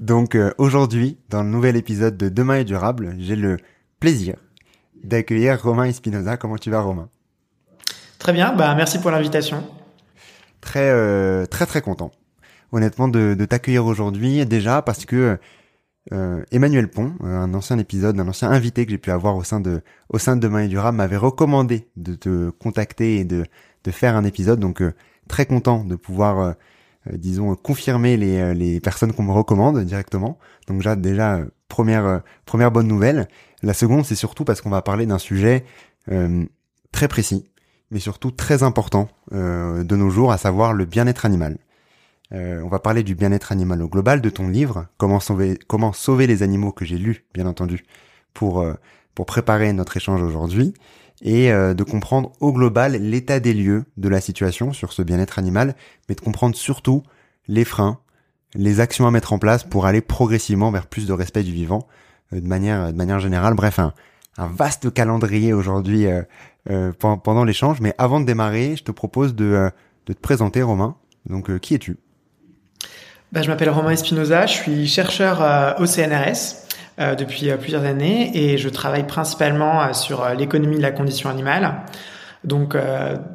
Donc euh, aujourd'hui, dans le nouvel épisode de Demain est durable, j'ai le plaisir d'accueillir Romain Espinoza. Comment tu vas Romain? Très bien, bah merci pour l'invitation. Très euh, très très content, honnêtement, de, de t'accueillir aujourd'hui déjà parce que euh, Emmanuel Pont, un ancien épisode, un ancien invité que j'ai pu avoir au sein de au sein de Demain est durable, m'avait recommandé de te contacter et de de faire un épisode. Donc très content de pouvoir disons confirmer les, euh, les personnes qu'on me recommande directement. Donc déjà déjà euh, première première bonne nouvelle. La seconde c'est surtout parce qu'on va parler d'un sujet très précis, mais surtout très important de nos jours, à savoir le bien-être animal. on va parler du bien-être animal au global de ton livre, comment sauver comment sauver les animaux que j'ai lu bien entendu pour pour préparer notre échange aujourd'hui et euh, de comprendre au global l'état des lieux de la situation sur ce bien-être animal, mais de comprendre surtout les freins, les actions à mettre en place pour aller progressivement vers plus de respect du vivant euh, de manière de manière générale. Bref, un, vaste calendrier aujourd'hui euh, pendant l'échange. Mais avant de démarrer, je te propose de, de te présenter, Romain. Donc, qui es-tu? Bah, Je m'appelle Romain Espinoza, je suis chercheur au CNRS. Euh, depuis euh, plusieurs années et je travaille principalement euh, sur l'économie de la condition animale. Donc,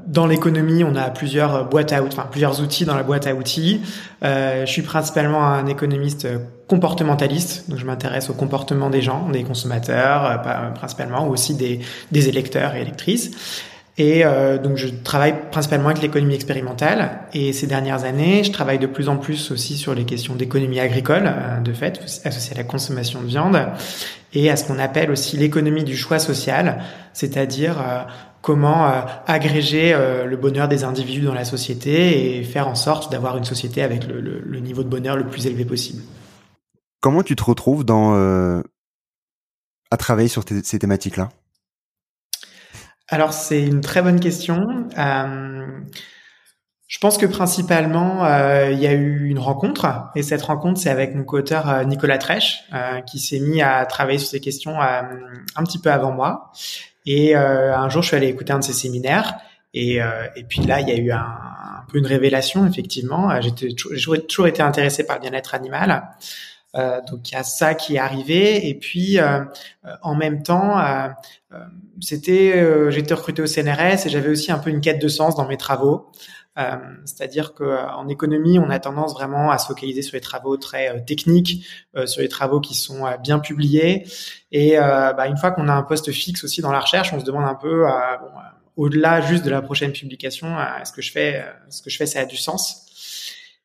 dans l'économie, on a plusieurs boîtes à outils, enfin plusieurs outils dans la boîte à outils. je suis principalement un économiste comportementaliste, donc je m'intéresse au comportement des gens, des consommateurs, principalement, ou aussi des, des électeurs et électrices. Et euh, donc je travaille principalement avec l'économie expérimentale. Et ces dernières années, je travaille de plus en plus aussi sur les questions d'économie agricole, euh, de fait, associées à la consommation de viande, et à ce qu'on appelle aussi l'économie du choix social, c'est-à-dire euh, comment agréger le bonheur des individus dans la société et faire en sorte d'avoir une société avec le, le, le, niveau de bonheur le plus élevé possible. Comment tu te retrouves dans à travailler sur ces thématiques-là? Alors c'est une très bonne question. Euh, je pense que principalement euh, il y a eu une rencontre et cette rencontre c'est avec mon co-auteur euh, Nicolas Trèche qui s'est mis à travailler sur ces questions un petit peu avant moi. Et un jour je suis allé écouter un de ses séminaires et, et puis là il y a eu un, peu une révélation effectivement. J'ai toujours été intéressé par le bien-être animal. Euh, donc il y a ça qui est arrivé. Et puis euh, euh en même temps euh, c'était j'étais recruté au CNRS et j'avais aussi un peu une quête de sens dans mes travaux. C'est-à-dire que en économie on a tendance vraiment à se focaliser sur les travaux très techniques sur les travaux qui sont bien publiés. Et bah, une fois qu'on a un poste fixe aussi dans la recherche on se demande un peu bon, au-delà juste de la prochaine publication est-ce que je fais ce que je fais ça a du sens?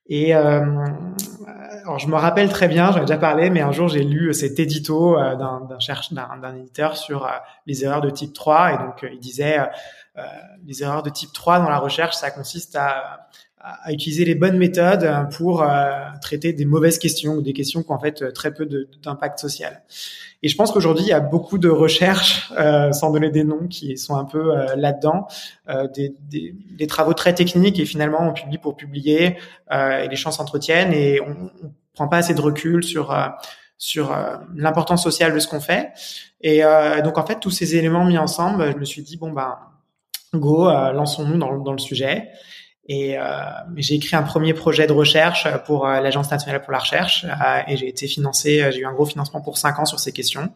Et euh, alors je me rappelle très bien, j'en ai déjà parlé, mais un jour j'ai lu cet édito euh, d'un éditeur sur euh, les erreurs de type 3, et donc il disait les erreurs de type 3 dans la recherche, ça consiste à, à utiliser les bonnes méthodes pour traiter des mauvaises questions ou des questions qui ont en fait très peu d'impact social. Et je pense qu'aujourd'hui, il y a beaucoup de recherches, euh, sans donner des noms, qui sont un peu euh, là-dedans, euh, des, des, des, travaux très techniques et finalement on publie pour publier euh, et les chances s'entretiennent et on, prend pas assez de recul sur sur l'importance sociale de ce qu'on fait. Et donc en fait, tous ces éléments mis ensemble, je me suis dit bon ben go, lançons-nous dans, dans le sujet. Et euh, j'ai écrit un premier projet de recherche pour euh, l'Agence nationale pour la recherche euh, et j'ai été financé, j'ai eu un gros financement pour cinq ans sur ces questions.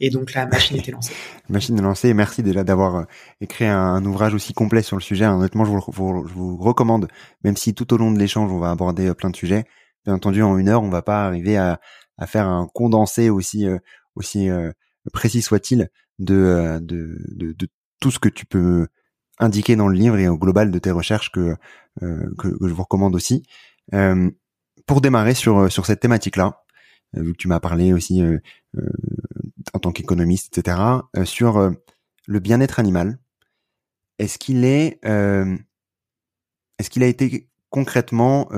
Et donc la machine était lancée. la machine est lancée. Merci déjà d'avoir écrit un, ouvrage aussi complet sur le sujet. Honnêtement, je vous, recommande, même si tout au long de l'échange on va aborder plein de sujets. Bien entendu, en une heure, on va pas arriver à, faire un condensé aussi précis soit-il de tout ce que tu peux indiqué dans le livre et au global de tes recherches que, euh, que, je vous recommande aussi. Euh, pour démarrer sur, sur cette thématique-là, euh, vu que tu m'as parlé aussi en tant qu'économiste, etc., sur le bien-être animal, est-ce qu'il est, est-ce qu'il a été concrètement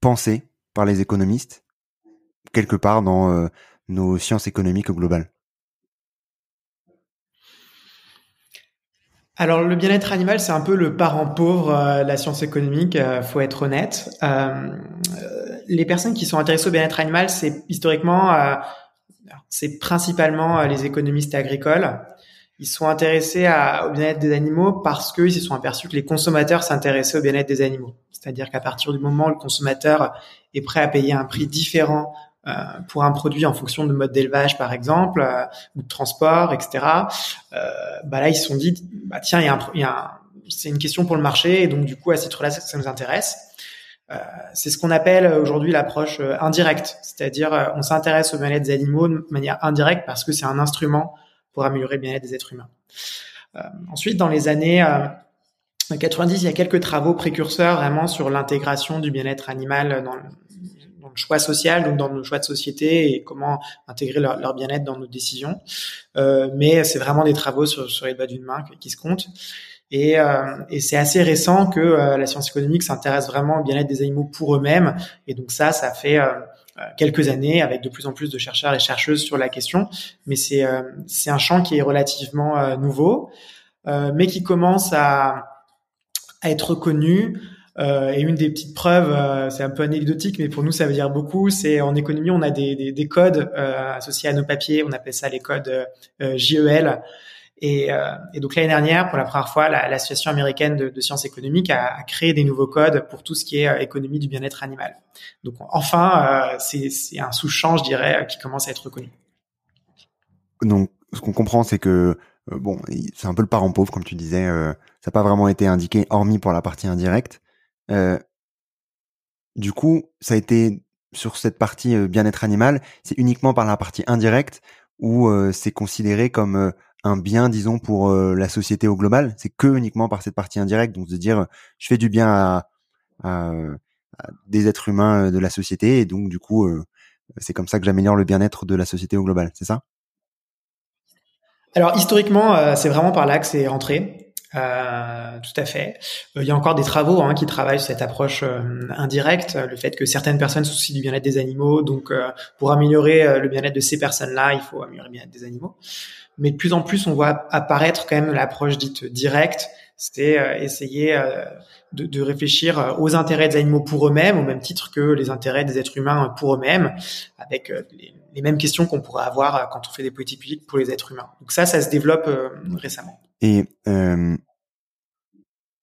pensé par les économistes quelque part dans nos sciences économiques au global? Alors le bien-être animal, c'est un peu le parent pauvre euh, de la science économique, euh, faut être honnête. Euh, les personnes qui sont intéressées au bien-être animal, c'est historiquement, c'est principalement les économistes agricoles. Ils sont intéressés au bien-être des animaux parce qu'ils se sont aperçus que les consommateurs s'intéressaient au bien-être des animaux. C'est-à-dire qu'à partir du moment où le consommateur est prêt à payer un prix différent euh, pour un produit en fonction de mode d'élevage par exemple euh, ou de transport etc euh, bah là ils se sont dit bah tiens il y a, un, a c'est une question pour le marché et donc du coup à ce titre-là ça nous intéresse. Euh, c'est ce qu'on appelle aujourd'hui l'approche indirecte. C'est-à-dire on s'intéresse au bien-être des animaux de manière indirecte parce que c'est un instrument pour améliorer le bien-être des êtres humains. Ensuite dans les années 90, il y a quelques travaux précurseurs vraiment sur l'intégration du bien-être animal dans, choix social, donc dans nos choix de société et comment intégrer leur, bien-être dans nos décisions. Euh, mais c'est vraiment des travaux sur, sur les doigts d'une main qui se comptent. Et, euh, et c'est assez récent que euh, la science économique s'intéresse vraiment au bien-être des animaux pour eux-mêmes. Et donc ça, ça fait euh, euh, quelques années avec de plus en plus de chercheurs et chercheuses sur la question. Mais c'est c'est un champ qui est relativement nouveau, mais qui commence à, à être reconnu euh, et une des petites preuves, euh, c'est un peu anecdotique, mais pour nous ça veut dire beaucoup. C'est en économie, on a des, des, des codes euh, associés à nos papiers. On appelle ça les codes JEL. Et, donc l'année dernière, pour la première fois, l'association américaine de, de, sciences économiques a, a, créé des nouveaux codes pour tout ce qui est économie du bien-être animal. Donc enfin, c'est un sous-champ, je dirais, qui commence à être reconnu. Donc ce qu'on comprend, c'est que bon, c'est un peu le parent pauvre, comme tu disais. ça n'a pas vraiment été indiqué, hormis pour la partie indirecte. Euh, du coup, ça a été sur cette partie euh, bien-être animal, c'est uniquement par la partie indirecte où euh, c'est considéré comme un bien, disons, pour la société au global? C'est que uniquement par cette partie indirecte, donc de dire je fais du bien à, à, des êtres humains de la société et donc du coup c'est comme ça que j'améliore le bien-être de la société au global, c'est ça? Alors historiquement, c'est vraiment par là que c'est rentré. Euh, tout à fait. Euh, il y a encore des travaux hein, qui travaillent cette approche euh, indirecte, le fait que certaines personnes soucient du bien-être des animaux, donc pour améliorer le bien-être de ces personnes-là, il faut améliorer le bien-être des animaux. Mais de plus en plus, on voit apparaître quand même l'approche dite directe, c'est essayer de, de, réfléchir aux intérêts des animaux pour eux-mêmes, au même titre que les intérêts des êtres humains pour eux-mêmes, avec les, les, mêmes questions qu'on pourrait avoir quand on fait des politiques publiques pour les êtres humains. Donc ça, ça se développe récemment. Et euh,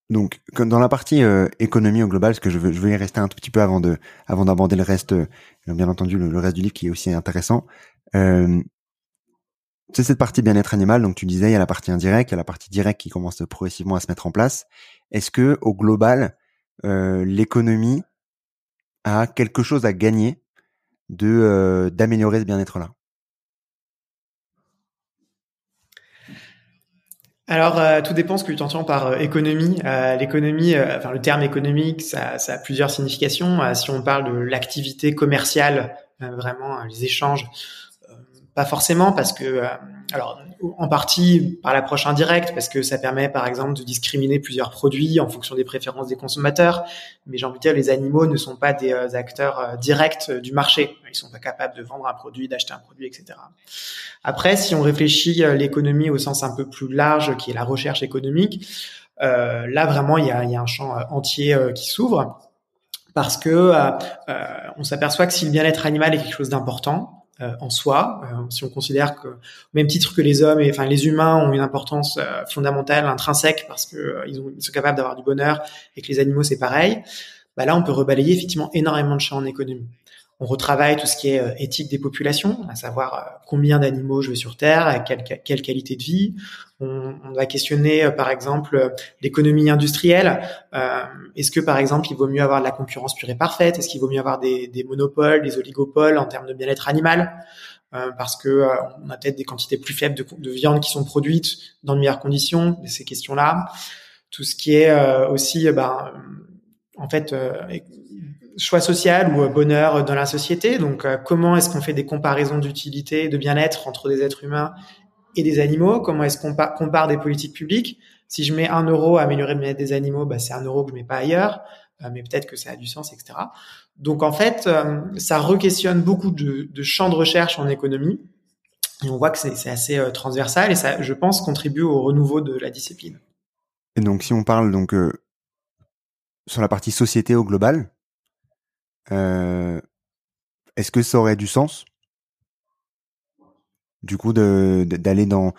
donc dans la partie euh, économie au global, parce que je veux, je veux y rester un tout petit peu avant de, avant d'aborder le reste, euh, bien entendu le, reste du livre qui est aussi intéressant. Euh, c'est cette partie bien-être animal. Donc tu disais, il y a la partie indirecte, il y a la partie directe qui commence progressivement à se mettre en place. Est-ce que au global, euh, l'économie a quelque chose à gagner de d'améliorer ce bien-être là alors, euh, tout dépend ce que tu entends par euh, économie. Euh, l'économie, enfin le terme économique, ça, ça a plusieurs significations. si on parle de l'activité commerciale, vraiment les échanges, pas forcément parce que, alors en partie par l'approche indirecte, parce que ça permet par exemple de discriminer plusieurs produits en fonction des préférences des consommateurs. Mais j'ai envie de dire, les animaux ne sont pas des acteurs directs du marché. Ils sont pas capables de vendre un produit, d'acheter un produit, etc. Après, si on réfléchit l'économie au sens un peu plus large, qui est la recherche économique, euh, là vraiment il y a, y a un champ entier qui s'ouvre parce que on s'aperçoit que si le bien-être animal est quelque chose d'important, euh, en soi. Euh, si on considère que, au même titre que les hommes, et enfin les humains ont une importance euh, fondamentale, intrinsèque, parce que ont, ils, sont capables d'avoir du bonheur, et que les animaux c'est pareil. Bah là, on peut rebalayer effectivement énormément de champs en économie. On retravaille tout ce qui est euh, éthique des populations, à savoir euh, combien d'animaux je veux sur Terre, quelle, quelle qualité de vie. On, va questionner, euh, par exemple, l'économie industrielle. Est-ce que, par exemple, il vaut mieux avoir de la concurrence pure et parfaite? Est-ce qu'il vaut mieux avoir des, monopoles, des oligopoles en termes de bien-être animal? Parce que on a peut-être des quantités plus faibles de, de, viande qui sont produites dans de meilleures conditions. Ces questions-là. Tout ce qui est aussi, ben, en fait choix social ou euh, bonheur dans la société. Donc, euh, comment est-ce qu'on fait des comparaisons d'utilité, de bien-être entre des êtres humains et des animaux? Comment est-ce qu'on compare des politiques publiques? Si je mets un euro à améliorer le bien-être des animaux, bah, c'est un euro que je mets pas ailleurs, euh, mais peut-être que ça a du sens, etc. Donc, en fait, ça re-questionne beaucoup de, champs de recherche en économie. Et on voit que c'est assez transversal et ça, je pense, contribue au renouveau de la discipline. Et donc, si on parle donc sur la partie société au global, Est-ce que ça aurait du sens? Du coup d'aller dans,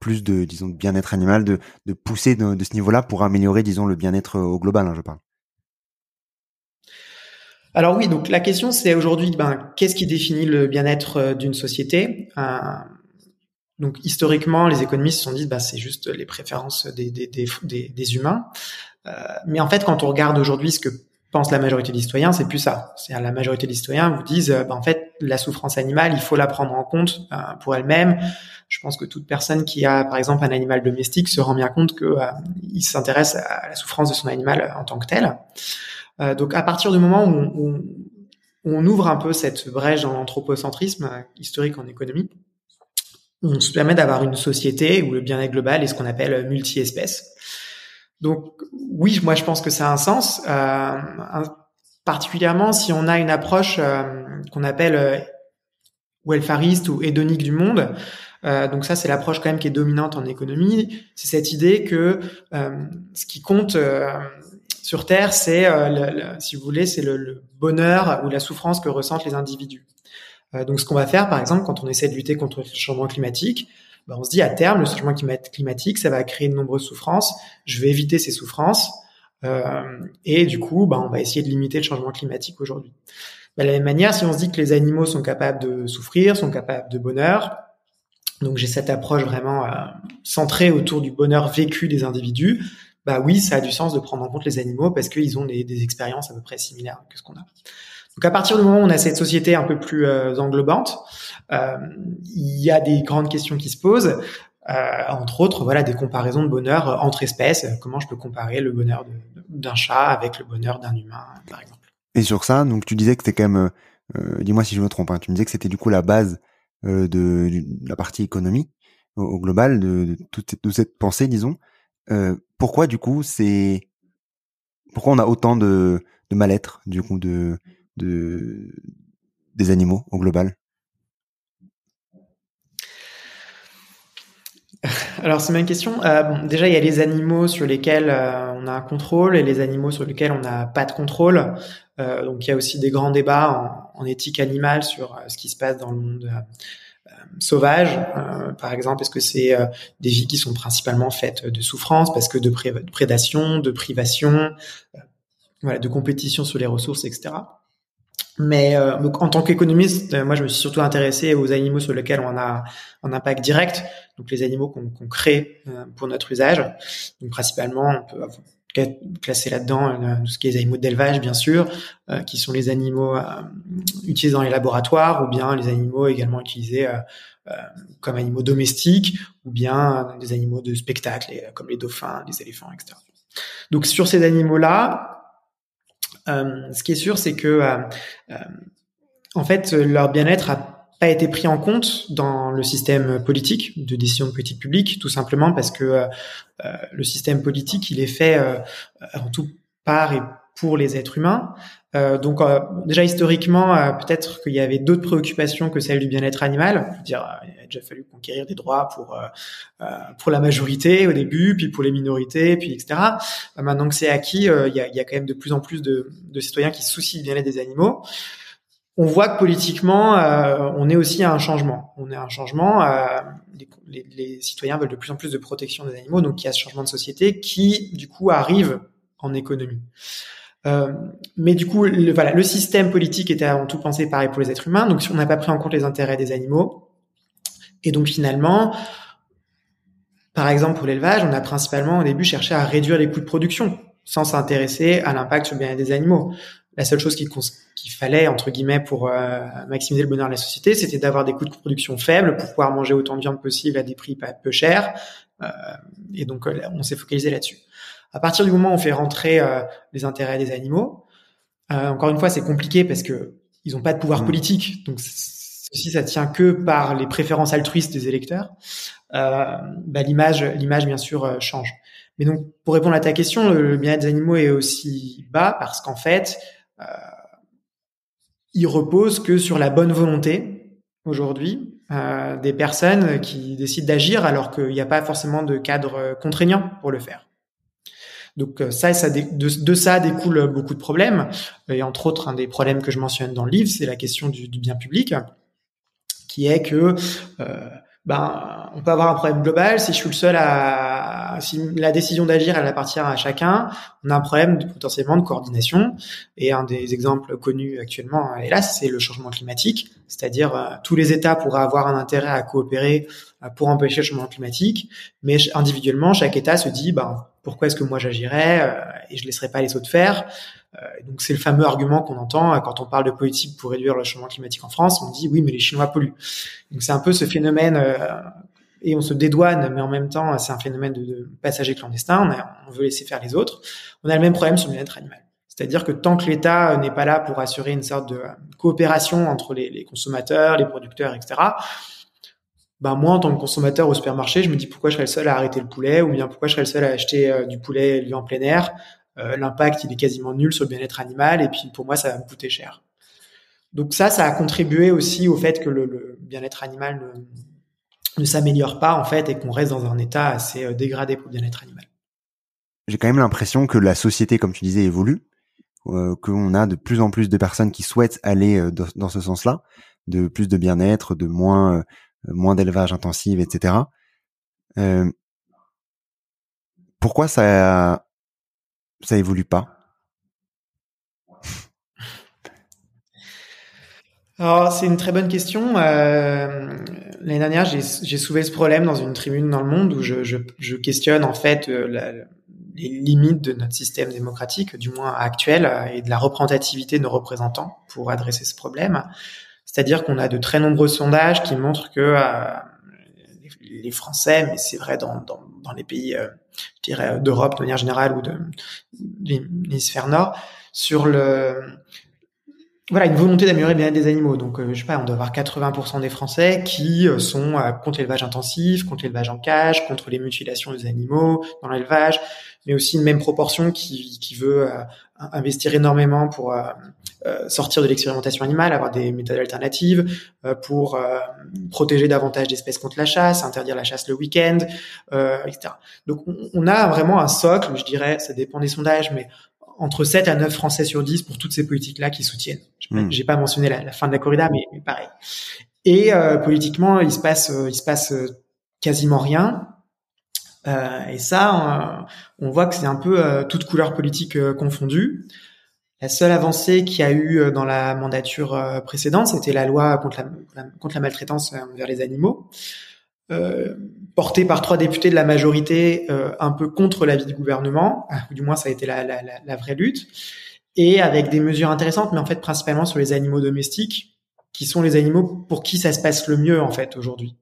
plus de disons bien-être animal, de, pousser de, ce niveau-là pour améliorer disons le bien-être au global, hein, je parle. Alors oui, donc la question c'est aujourd'hui, ben, qu'est-ce qui définit le bien-être euh, d'une société? Euh, Donc historiquement, les économistes se sont dit, bah, c'est juste les préférences des, humains. Euh, mais en fait, quand on regarde aujourd'hui ce que pense la majorité des citoyens, c'est plus ça. C'est la majorité des citoyens vous disent, euh, bah, en fait, la souffrance animale, il faut la prendre en compte euh, pour elle-même. Je pense que toute personne qui a, par exemple, un animal domestique se rend bien compte que euh, il s'intéresse à la souffrance de son animal en tant que tel. donc, à partir du moment où on, ouvre un peu cette brèche dans l'anthropocentrisme historique en économie, on se permet d'avoir une société où le bien-être global est ce qu'on appelle multi-espèces. Donc oui, moi je pense que ça a un sens, euh, particulièrement si on a une approche euh, qu'on appelle euh, welfariste ou hédonique du monde. Donc ça, c'est l'approche quand même qui est dominante en économie. C'est cette idée que ce qui compte sur Terre, c'est, si vous voulez, c'est le, le, bonheur ou la souffrance que ressentent les individus. donc ce qu'on va faire, par exemple, quand on essaie de lutter contre le changement climatique, bah, on se dit à terme, le changement climatique, ça va créer de nombreuses souffrances. Je vais éviter ces souffrances. Euh, et du coup, bah, on va essayer de limiter le changement climatique aujourd'hui. Bah, de la même manière, si on se dit que les animaux sont capables de souffrir, sont capables de bonheur, donc j'ai cette approche vraiment euh, centrée autour du bonheur vécu des individus, bah oui, ça a du sens de prendre en compte les animaux parce qu'ils ont des, des, expériences à peu près similaires que ce qu'on a. Donc à partir du moment où on a cette société un peu plus euh, englobante, euh, il y a des grandes questions qui se posent. Euh, entre autres, voilà, des comparaisons de bonheur entre espèces. Comment je peux comparer le bonheur d'un chat avec le bonheur d'un humain, par exemple? Et sur ça, donc tu disais que c'était quand même, dis-moi si je me trompe, hein, tu me disais que c'était du coup la base de, la partie économie au, global de, toute cette pensée, disons. Pourquoi du coup c'est, pourquoi on a autant de, de mal-être du coup de, de des animaux au global? Alors c'est ma question. Euh, déjà, il y a les animaux sur lesquels euh, on a un contrôle et les animaux sur lesquels on n'a pas de contrôle. Euh, donc il y a aussi des grands débats en, éthique animale sur ce qui se passe dans le monde sauvage. par exemple, est-ce que c'est des vies qui sont principalement faites de souffrance parce que de, pré de prédation, de privation, de compétition sur les ressources, etc. Mais euh, en tant qu'économiste, euh, moi, je me suis surtout intéressé aux animaux sur lesquels on a un impact direct, donc les animaux qu'on qu crée euh, pour notre usage. Donc principalement, on peut classer là-dedans euh, tout ce qui est les animaux d'élevage, bien sûr, euh, qui sont les animaux utilisés dans les laboratoires, ou bien les animaux également utilisés comme animaux domestiques, ou bien des animaux de spectacle, comme les dauphins, les éléphants, etc. Donc sur ces animaux-là, euh, ce qui est sûr, c'est que euh, euh, en fait, leur bien-être a pas été pris en compte dans le système politique de décision de politique publique, tout simplement parce que le système politique, il est fait en tout par et pour les êtres humains. Euh, donc euh, déjà historiquement, euh, peut-être qu'il y avait d'autres préoccupations que celle du bien-être animal. Je veux dire, il a déjà fallu conquérir des droits pour pour la majorité au début, puis pour les minorités, puis etc. maintenant que c'est acquis, il y a, y, a, quand même de plus en plus de, de citoyens qui se soucient du bien-être des animaux. On voit que politiquement, on est aussi à un changement. On est à un changement. Les, les, les, citoyens veulent de plus en plus de protection des animaux, donc il y a ce changement de société qui, du coup, arrive en économie. Euh, mais du coup, le, voilà, le système politique était avant tout pensé pareil pour les êtres humains. Donc, on n'a pas pris en compte les intérêts des animaux. Et donc, finalement, par exemple, pour l'élevage, on a principalement au début cherché à réduire les coûts de production sans s'intéresser à l'impact sur le bien-être des animaux. La seule chose qu'il fallait, entre guillemets, pour euh, maximiser le bonheur de la société, c'était d'avoir des coûts de production faibles pour pouvoir manger autant de viande possible à des prix pas peu chers. Euh, et donc, euh, on s'est focalisé là-dessus. À partir du moment où on fait rentrer euh, les intérêts des animaux, euh, encore une fois, c'est compliqué parce que ils n'ont pas de pouvoir mmh. politique, donc ceci ça tient que par les préférences altruistes des électeurs. Euh, bah, l'image, l'image bien sûr euh, change. Mais donc, pour répondre à ta question, le, bien-être des animaux est aussi bas parce qu'en fait, euh, il repose que sur la bonne volonté aujourd'hui euh, des personnes qui décident d'agir alors qu'il n'y a pas forcément de cadre contraignant pour le faire. Donc euh, ça, ça de, de, ça découle beaucoup de problèmes. Et entre autres, un des problèmes que je mentionne dans le livre, c'est la question du, du, bien public, qui est que euh, ben, on peut avoir un problème global. Si je suis le seul à, si la décision d'agir, elle appartient à chacun, on a un problème de, potentiellement de coordination. Et un des exemples connus actuellement, hélas, c'est le changement climatique. C'est-à-dire, euh, tous les États pourraient avoir un intérêt à coopérer euh, pour empêcher le changement climatique, mais individuellement, chaque État se dit, ben, pourquoi est-ce que moi j'agirais euh, et je laisserai pas les autres faire euh, donc c'est le fameux argument qu'on entend euh, quand on parle de politique pour réduire le changement climatique en France. On dit oui, mais les Chinois polluent. Donc c'est un peu ce phénomène et on se dédouane, mais en même temps c'est un phénomène de, de passager clandestin. On, veut laisser faire les autres. On a le même problème sur le bien-être animal. C'est-à-dire que tant que l'État n'est pas là pour assurer une sorte de coopération entre les, les consommateurs, les producteurs, etc., ben moi en tant que consommateur au supermarché, je me dis pourquoi je serais le seul à arrêter le poulet ou bien pourquoi je serais le seul à acheter du poulet élevé en plein air euh, l'impact il est quasiment nul sur le bien-être animal et puis pour moi ça va me coûter cher. Donc ça, ça a contribué aussi au fait que le, bien-être animal ne, s'améliore pas en fait et qu'on reste dans un état assez euh, dégradé pour le bien-être animal. J'ai quand même l'impression que la société, comme tu disais, évolue, euh, qu'on a de plus en plus de personnes qui souhaitent aller euh, dans, ce sens-là, de plus de bien-être, de moins moins d'élevage intensif, etc. Euh, pourquoi ça ça évolue pas? Alors, c'est une très bonne question. Euh, L'année dernière, j'ai soulevé ce problème dans une tribune dans le monde où je, questionne en fait euh, les limites de notre système démocratique, du moins actuel, et de la représentativité de nos représentants pour adresser ce problème. C'est-à-dire qu'on a de très nombreux sondages qui montrent que euh, les Français, mais c'est vrai dans, dans, dans, les pays, euh, je dirais, d'Europe de manière générale ou de, l'hémisphère nord, sur le voilà une volonté d'améliorer le bien-être des animaux. Donc, euh, je sais pas, on doit avoir 80% des Français qui euh, sont contre l'élevage intensif, contre l'élevage en cage, contre les mutilations des animaux dans l'élevage, mais aussi une même proportion qui, qui veut investir énormément pour euh, sortir de l'expérimentation animale, avoir des méthodes alternatives, euh, pour euh, protéger davantage d'espèces contre la chasse, interdire la chasse le week-end, etc. Donc on, a vraiment un socle, je dirais, ça dépend des sondages, mais entre 7 à 9 Français sur 10 pour toutes ces politiques-là qui soutiennent. J'ai pas mentionné la, fin de la corrida, mais, mais pareil. Et politiquement, il se passe, il se passe quasiment rien. Euh, et ça, on, voit que c'est un peu euh, toute couleur politique confondue. La seule avancée qu'il y a eu euh, dans la mandature euh, précédente, c'était la loi contre la, maltraitance envers les animaux, euh, portée par trois députés de la majorité, euh, un peu contre l'avis du gouvernement, ah, du moins ça a été la, la, vraie lutte, et avec des mesures intéressantes, mais en fait principalement sur les animaux domestiques, qui sont les animaux pour qui ça se passe le mieux en fait aujourd'hui.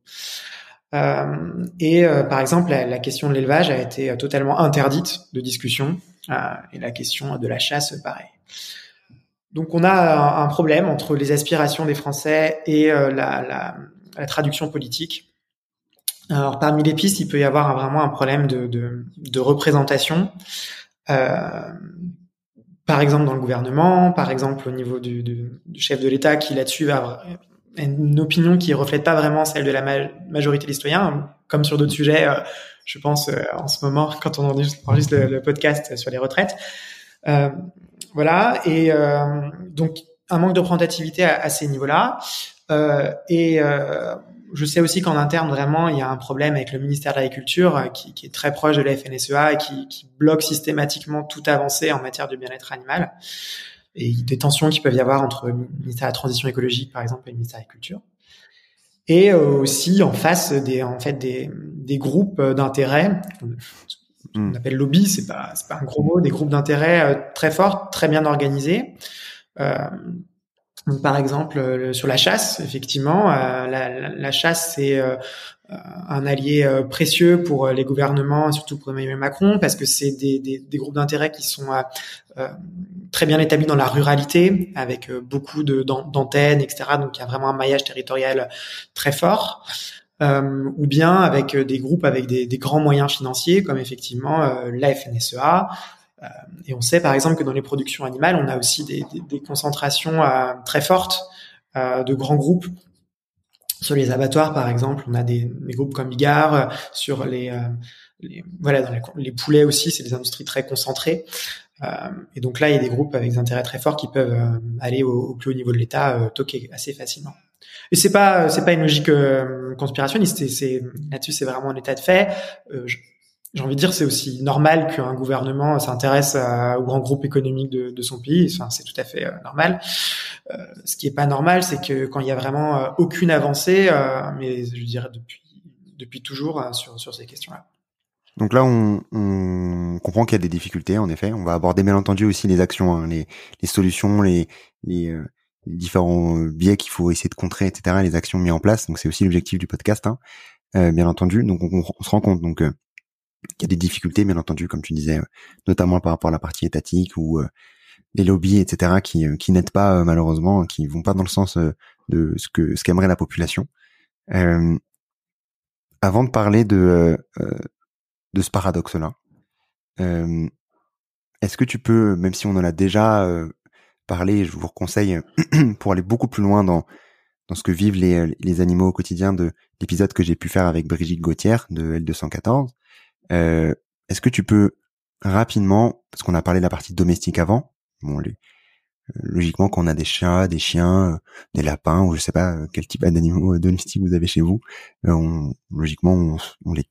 Euh, et par exemple, la, question de l'élevage a été totalement interdite de discussion, et la question de la chasse, pareil. Donc on a un problème entre les aspirations des Français et euh, la, traduction politique. Alors parmi les pistes, il peut y avoir vraiment un problème de, représentation. Euh, par exemple dans le gouvernement, par exemple au niveau du, du, chef de l'État qui là-dessus va une opinion qui reflète pas vraiment celle de la majorité des citoyens, comme sur d'autres sujets, euh, je pense euh, en ce moment quand on enregistre le, le podcast sur les retraites. Euh, voilà, et donc un manque de représentativité à, ces niveaux-là. et je sais aussi qu'en interne, vraiment, il y a un problème avec le ministère de l'Agriculture euh, qui, qui, est très proche de la FNSEA et qui, qui, bloque systématiquement toute avancée en matière de bien-être animal et des tensions qui peuvent y avoir entre le ministère de la Transition écologique, par exemple, et le ministère de l'Agriculture. Et euh, aussi en face des, en fait, des, des groupes d'intérêt, on hmm. appelle lobby, c'est pas, c'est pas un gros mot, des groupes d'intérêt euh, très forts, très bien organisés. Euh, par exemple, euh, sur la chasse, effectivement, euh, la, la, chasse c'est euh, un allié précieux pour les gouvernements, surtout pour Emmanuel Macron, parce que c'est des, groupes d'intérêt qui sont très bien établis dans la ruralité, avec beaucoup d'antennes, etc. Donc il y a vraiment un maillage territorial très fort. Euh, ou bien avec des groupes avec des, grands moyens financiers, comme effectivement euh, la FNSEA, euh, et on sait par exemple que dans les productions animales, on a aussi des, concentrations euh, très fortes euh, de grands groupes. Sur les abattoirs, par exemple, on a des, groupes comme Bigard. Sur les, les voilà, les, poulets aussi, c'est des industries très concentrées. et donc là, il y a des groupes avec des intérêts très forts qui peuvent aller au, plus haut niveau de l'État, toquer assez facilement. Et c'est pas c'est pas une logique conspirationniste. C'est là-dessus, c'est vraiment un état de fait. J'ai envie de dire, c'est aussi normal qu'un gouvernement s'intéresse au grand groupe économique de, son pays. Enfin, c'est tout à fait euh, normal. Euh, ce qui est pas normal, c'est que quand il y a vraiment euh, aucune avancée, euh, mais je dirais depuis depuis toujours sur sur ces questions-là. Donc là, on, on comprend qu'il y a des difficultés. En effet, on va aborder bien entendu aussi les actions, hein, les, les solutions, les, les, les différents biais qu'il faut essayer de contrer, etc. Les actions mises en place. Donc c'est aussi l'objectif du podcast, hein, bien entendu. Donc on, on, se rend compte. Donc il y a des difficultés, bien entendu, comme tu disais, notamment par rapport à la partie étatique ou euh, les lobbies, etc., qui, euh, qui n'aident pas euh, malheureusement, qui vont pas dans le sens de ce que ce qu'aimerait la population. avant de parler de de ce paradoxe-là, est-ce que tu peux, même si on en a déjà parlé, je vous conseille pour aller beaucoup plus loin dans dans ce que vivent les, les animaux au quotidien de l'épisode que j'ai pu faire avec Brigitte Gauthier de L214, euh, Est-ce que tu peux rapidement, parce qu'on a parlé de la partie domestique avant, bon, euh, logiquement quand on a des chats, des chiens, euh, des lapins ou je sais pas quel type d'animaux domestiques vous avez chez vous, on, logiquement on, on les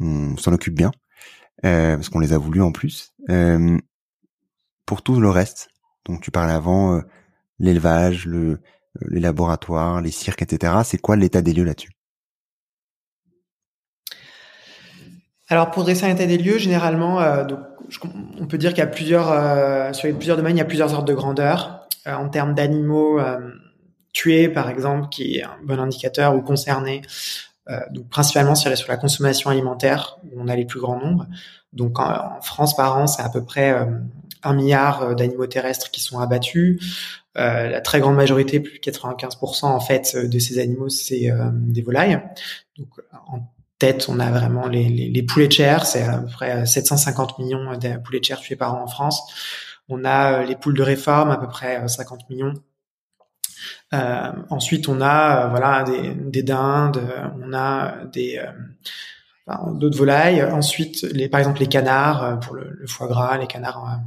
on s'en occupe bien parce qu'on les a voulu en plus. Euh, pour tout le reste, donc tu parlais avant l'élevage, le les laboratoires, les cirques, etc. C'est quoi l'état des lieux là-dessus? Alors pour dresser un état des lieux, généralement, euh, donc, on peut dire qu'il y a plusieurs, euh, sur plusieurs domaines, il y a plusieurs ordres de grandeur. Euh, en termes d'animaux euh, tués, par exemple, qui est un bon indicateur ou concernés, euh, donc principalement sur la, sur la consommation alimentaire, où on a les plus grands nombres. Donc en, France par an, c'est à peu près un milliard d'animaux terrestres qui sont abattus. la très grande majorité, plus de 95% en fait, de ces animaux, c'est des volailles. Donc en tête, on a vraiment les, poulets de chair, c'est à peu près 750 millions de poulets de chair tués par an en France. On a euh, les poules de réforme, à peu près 50 euh, millions. Euh, ensuite, on a euh, voilà des, des, dindes, on a des enfin, d'autres volailles. Ensuite, par exemple les canards pour le, foie gras, les canards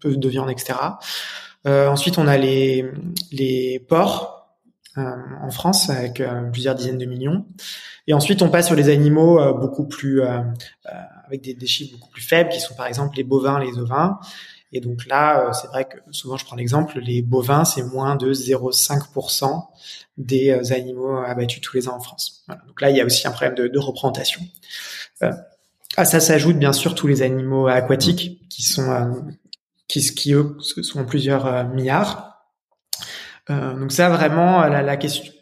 peu de viande, etc. Euh, ensuite, on a les porcs en France avec plusieurs dizaines de millions. Et ensuite, on passe sur les animaux euh, beaucoup plus euh, euh, avec des, des, chiffres beaucoup plus faibles, qui sont par exemple les bovins, les ovins. Et donc là, c'est vrai que souvent, je prends l'exemple, les bovins, c'est moins de 0,5% des animaux abattus tous les ans en France. Voilà. Donc là, il y a aussi un problème de, de représentation. à ça s'ajoute bien sûr tous les animaux aquatiques qui sont qui, qui eux sont plusieurs milliards. Donc ça, vraiment, la, la question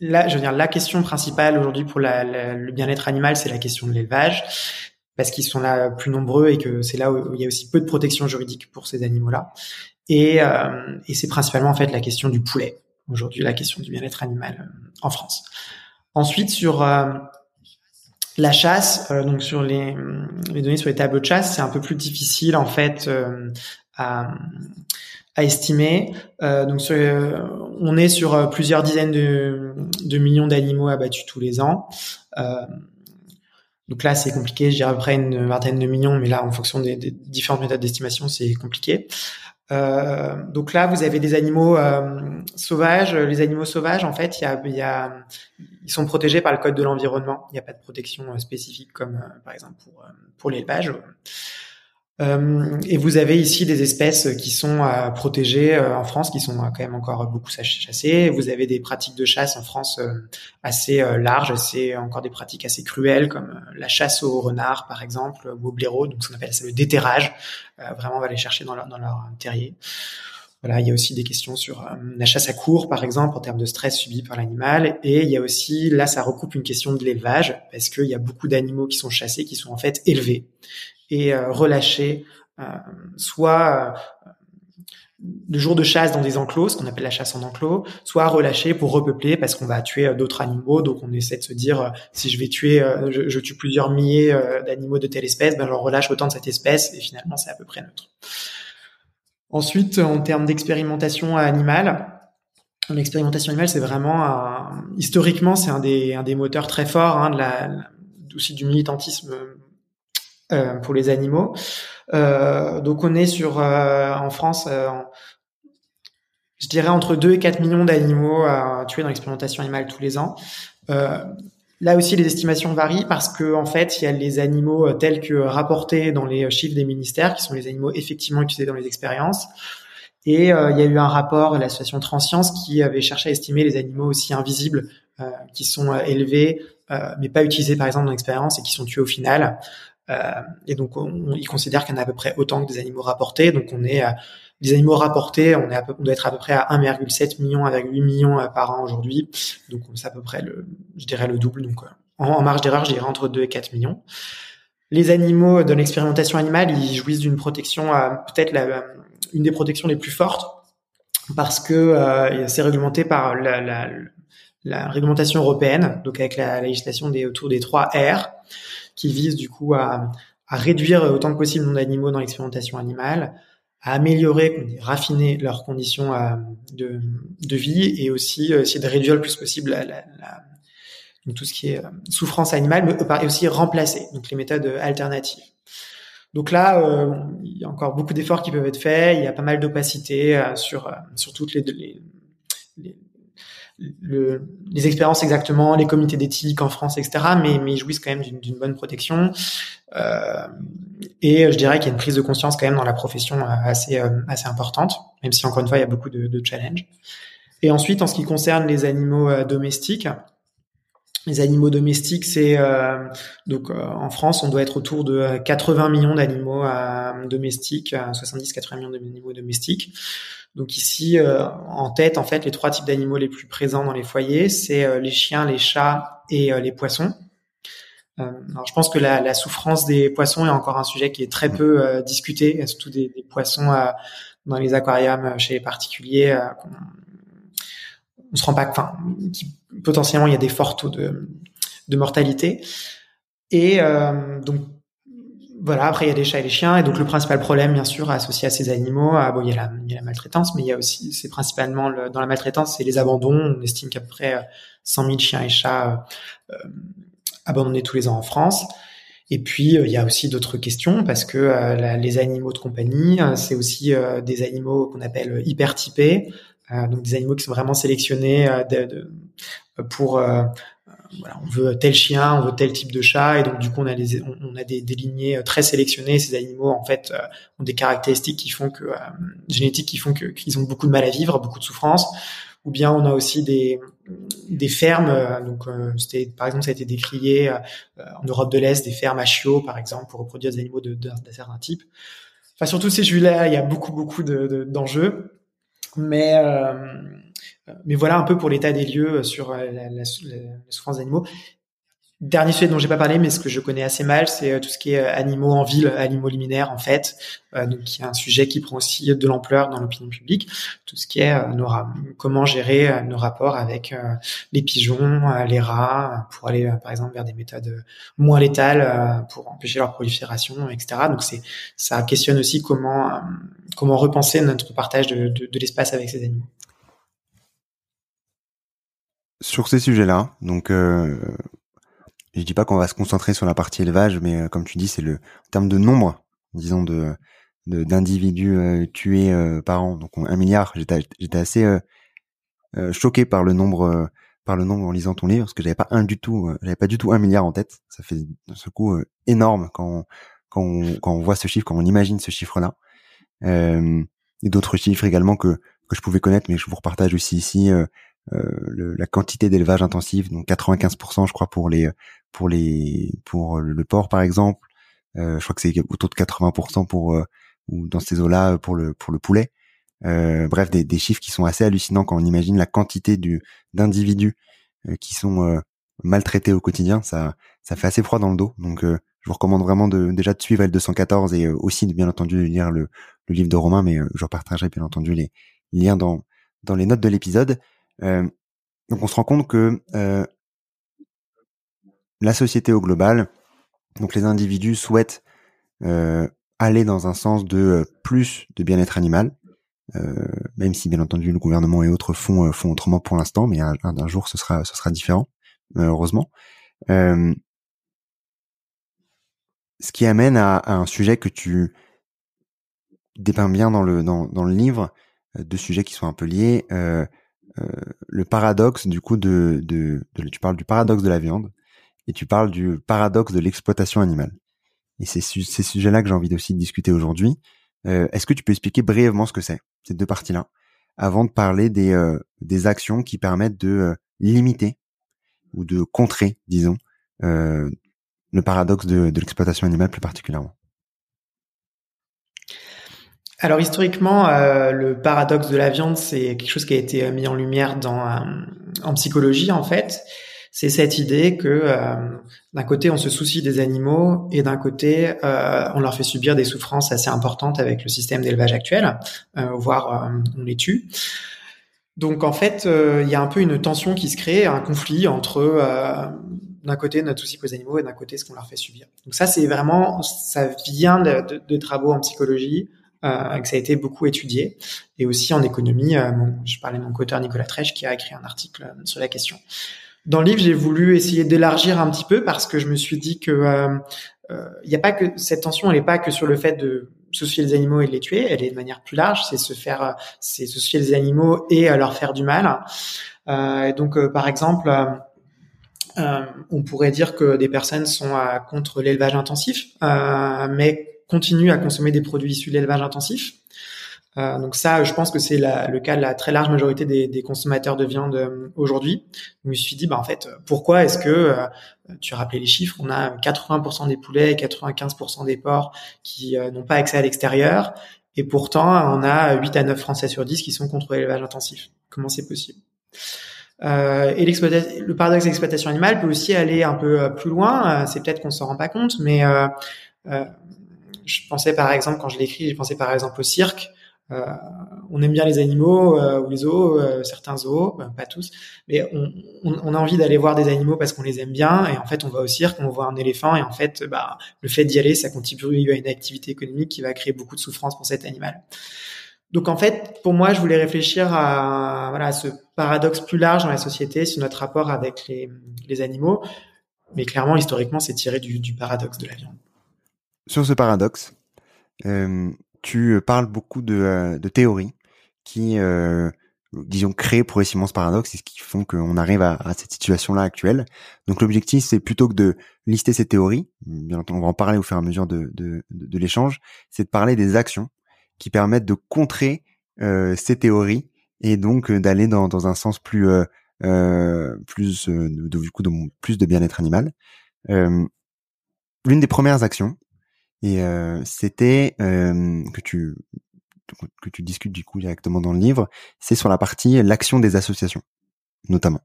là, je veux dire, la question principale aujourd'hui pour la, la, le bien-être animal, c'est la question de l'élevage, parce qu'ils sont là plus nombreux et que c'est là où il y a aussi peu de protection juridique pour ces animaux-là. Et, euh, et c'est principalement en fait la question du poulet aujourd'hui, la question du bien-être animal euh, en France. Ensuite, sur euh, la chasse, donc sur les, les, données sur les tableaux de chasse, c'est un peu plus difficile en fait à, à estimer. Euh, donc, on est sur plusieurs dizaines de, de millions d'animaux abattus tous les ans. Euh, donc là, c'est compliqué. Je dirais à peu près une vingtaine de millions, mais là, en fonction des, des différentes méthodes d'estimation, c'est compliqué. Euh, donc là, vous avez des animaux euh, sauvages. Les animaux sauvages, en fait, y a, y a, ils sont protégés par le code de l'environnement. Il n'y a pas de protection euh, spécifique comme, euh, par exemple, pour, pour l'élevage. Euh, et vous avez ici des espèces qui sont euh, protégées euh, en France, qui sont quand même encore beaucoup chassées. Vous avez des pratiques de chasse en France assez larges, assez encore des pratiques assez cruelles, comme la chasse au renard, par exemple, ou au blaireau, donc qu'on appelle le déterrage. vraiment, on va les chercher dans leur, terrier. Voilà, il y a aussi des questions sur la chasse à court, par exemple, en termes de stress subi par l'animal. Et il y a aussi, là, ça recoupe une question de l'élevage, parce qu'il y a beaucoup d'animaux qui sont chassés, qui sont en fait élevés et euh, relâchés, euh, soit euh, le jour de chasse dans des enclos, ce qu'on appelle la chasse en enclos, soit relâchés pour repeupler parce qu'on va tuer d'autres animaux. Donc on essaie de se dire si je vais tuer, je, tue plusieurs milliers d'animaux de telle espèce, ben j'en relâche autant de cette espèce et finalement c'est à peu près neutre. Ensuite, en termes d'expérimentation animale, l'expérimentation animale c'est vraiment historiquement c'est un des moteurs très forts hein, de aussi du militantisme euh, pour les animaux. Euh, donc on est sur euh, en France, je dirais entre 2 et 4 millions d'animaux tuer dans l'expérimentation animale tous les ans. Là aussi, les estimations varient parce que en fait, il y a les animaux tels que rapportés dans les chiffres des ministères, qui sont les animaux effectivement utilisés dans les expériences. Et il y a eu un rapport de l'association Transcience qui avait cherché à estimer les animaux aussi invisibles qui sont élevés, mais pas utilisés par exemple dans l'expérience et qui sont tués au final. Euh, et donc, on, il considère qu'il y en a à peu près autant que des animaux rapportés. Donc, on est des animaux rapportés, on, est à peu, on doit être à peu près à 1,7 million, 1,8 million euh, par an aujourd'hui. Donc, c'est à peu près le, je dirais le double. Donc, euh, en, marge d'erreur, je dirais entre 2 et 4 millions. Les animaux de l'expérimentation animale, ils jouissent d'une protection, peut-être une des protections les plus fortes, parce que euh, c'est réglementé par la, réglementation européenne, donc avec la législation autour des 3 R qui vise du coup à, à réduire autant que possible le nombre d'animaux dans l'expérimentation animale, à améliorer, raffiner leurs conditions euh, de, vie et aussi euh, essayer de réduire le plus possible la, la, la, tout ce qui est euh, souffrance animale, mais aussi remplacer donc les méthodes alternatives. Donc là, il y a encore beaucoup d'efforts qui peuvent être faits. Il y a pas mal d'opacité sur sur toutes les, les, les le, les expériences exactement, les comités d'éthique en France, etc. Mais, mais ils jouissent quand même d'une bonne protection. Euh, et je dirais qu'il y a une prise de conscience quand même dans la profession euh, assez, euh, assez importante, même si encore une fois, il y a beaucoup de, de challenges. Et ensuite, en ce qui concerne les animaux euh, domestiques, les animaux domestiques, c'est donc en France, on doit être autour de 80 millions d'animaux domestiques, 70-80 millions d'animaux domestiques. Donc ici, euh, en tête, en fait, les trois types d'animaux les plus présents dans les foyers, c'est euh, les chiens, les chats et euh, les poissons. alors je pense que la, la, souffrance des poissons est encore un sujet qui est très peu discuté, surtout des, des poissons dans les aquariums chez les particuliers. on, se rend pas, enfin, potentiellement il y a des forts taux de, de mortalité. Et donc voilà, après il y a les chats et les chiens, et donc le principal problème, bien sûr, associé à ces animaux, bon, il y, a la, maltraitance, mais il y a aussi, c'est principalement le, dans la maltraitance, c'est les abandons. On estime qu'à peu près 100 euh, 000 chiens et chats euh, euh, abandonnés tous les ans en France. Et puis il y a aussi d'autres questions parce que les animaux de compagnie, c'est aussi des animaux qu'on appelle hypertypés, donc des animaux qui sont vraiment sélectionnés pour voilà, on veut tel chien, on veut tel type de chat, et donc du coup on a des on, a des, des, lignées euh, très sélectionnées. Ces animaux en fait euh, ont des caractéristiques qui font que euh, génétiques qui font qu'ils ont beaucoup de mal à vivre, beaucoup de souffrance. Ou bien on a aussi des des fermes, donc c'était par exemple ça a été décrié en Europe de l'Est, des fermes à chiots par exemple pour reproduire des animaux d'un de, de, certain type. Enfin sur tous ces sujets-là, il y a beaucoup beaucoup d'enjeux, de, mais mais voilà un peu pour l'état des lieux sur la, la, souffrance des animaux. Dernier sujet dont j'ai pas parlé, mais ce que je connais assez mal, c'est euh, tout ce qui est euh, animaux en ville, animaux liminaires en fait. Euh, donc, il y a un sujet qui prend aussi de l'ampleur dans l'opinion publique. Tout ce qui est comment gérer nos rapports avec les pigeons, les rats, pour aller par exemple vers des méthodes moins létales pour empêcher leur prolifération, etc. Donc, c'est ça questionne aussi comment comment repenser notre partage de, de, de l'espace avec ces animaux. Sur ces sujets-là, donc je dis pas qu'on va se concentrer sur la partie élevage, mais euh, comme tu dis, c'est le en termes de nombre, disons de d'individus euh, tués euh, par an, donc un milliard. J'étais assez choqué par le nombre par le nombre en lisant ton livre, parce que j'avais pas un du tout, j'avais pas du tout un milliard en tête. Ça fait ce coup énorme quand on, quand quand on voit ce chiffre, quand on imagine ce chiffre-là. et d'autres chiffres également que que je pouvais connaître, mais je vous repartage aussi ici. Euh, la quantité d'élevage intensif, donc 95% je crois pour les pour les pour le porc par exemple. Euh, je crois que c'est autour de 80% pour euh, ou dans ces eaux-là pour le pour le poulet. bref, des, des, chiffres qui sont assez hallucinants quand on imagine la quantité du d'individus qui sont maltraités au quotidien. Ça ça fait assez froid dans le dos. Donc je vous recommande vraiment de déjà de suivre L214 et aussi de bien entendu lire le, le livre de Romain, mais je repartagerai bien entendu les liens dans dans les notes de l'épisode. Euh, donc on se rend compte que euh, la société au global, donc les individus souhaitent euh, aller dans un sens de plus de bien-être animal, même si bien entendu le gouvernement et autres font autrement pour l'instant, mais un, jour ce sera différent, heureusement. ce qui amène à, un sujet que tu dépeins bien dans le livre, deux sujets qui sont un peu liés. Le paradoxe du coup de, de, tu parles du paradoxe de la viande et tu parles du paradoxe de l'exploitation animale. Et c'est ces sujets-là que j'ai envie aussi de discuter aujourd'hui. Euh, est-ce que tu peux expliquer brièvement ce que c'est ces deux parties-là avant de parler des euh, des actions qui permettent de limiter ou de contrer, disons, le paradoxe de l'exploitation animale plus particulièrement? Alors historiquement, euh, le paradoxe de la viande, c'est quelque chose qui a été mis en lumière dans euh, en psychologie en fait. C'est cette idée que euh, d'un côté on se soucie des animaux et d'un côté on leur fait subir des souffrances assez importantes avec le système d'élevage actuel, voire on les tue. Donc en fait, il y a un peu une tension qui se crée, un conflit entre d'un côté notre souci pour les animaux et d'un côté ce qu'on leur fait subir. Donc ça c'est vraiment ça vient de, de, de travaux en psychologie euh, que ça a été beaucoup étudié, et aussi en économie. Euh, je parlais de mon co-auteur Nicolas Trèche qui a écrit un article euh, sur la question. Dans le livre, j'ai voulu essayer d'élargir un petit peu parce que je me suis dit que il euh, n'y a pas que cette tension, elle n'est pas que sur le fait de soucier les animaux et de les tuer, elle est de manière plus large, c'est se faire, c'est soucier les animaux et leur faire du mal. Euh, donc, par exemple, euh, on pourrait dire que des personnes sont contre l'élevage intensif, mais continuent à consommer des produits issus de l'élevage intensif. Euh, donc ça, je pense que c'est le cas de la très large majorité des, consommateurs de viande euh, aujourd'hui. Je me suis dit, bah en fait, pourquoi est-ce que euh, tu as rappelé les chiffres On a 80% des poulets et 95% des porcs qui n'ont pas accès à l'extérieur, et pourtant on a 8 à 9 Français sur 10 qui sont contre l'élevage intensif. Comment c'est possible? Et le paradoxe d'exploitation animale peut aussi aller un peu plus loin. c'est peut-être qu'on s'en rend pas compte, mais je pensais par exemple, quand je l'écris, j'ai pensé par exemple au cirque. Euh, on aime bien les animaux euh, ou les zoos, euh, certains zoos, pas tous, mais on, on, a envie d'aller voir des animaux parce qu'on les aime bien. Et en fait, on va au cirque, on voit un éléphant, et en fait, bah, le fait d'y aller, ça contribue à une activité économique qui va créer beaucoup de souffrance pour cet animal. Donc en fait, pour moi, je voulais réfléchir à, voilà, ce paradoxe plus large dans la société sur notre rapport avec les, les animaux. Mais clairement, historiquement, c'est tiré du, du paradoxe de la viande sur ce paradoxe, euh, tu parles beaucoup de, euh, de théories qui, euh, disons, créent progressivement ce paradoxe et ce qui font qu'on arrive à, à, cette situation-là actuelle. Donc l'objectif, c'est plutôt que de lister ces théories, bien entendu, on va en parler au fur et à mesure de, de, de, l'échange, c'est de parler des actions qui permettent de contrer euh, ces théories et donc euh, d'aller dans, dans un sens plus euh, plus de, du coup de plus de bien-être animal. L'une des premières actions, et euh, c'était euh, que tu que tu discutes du coup directement dans le livre, c'est sur la partie l'action des associations, notamment.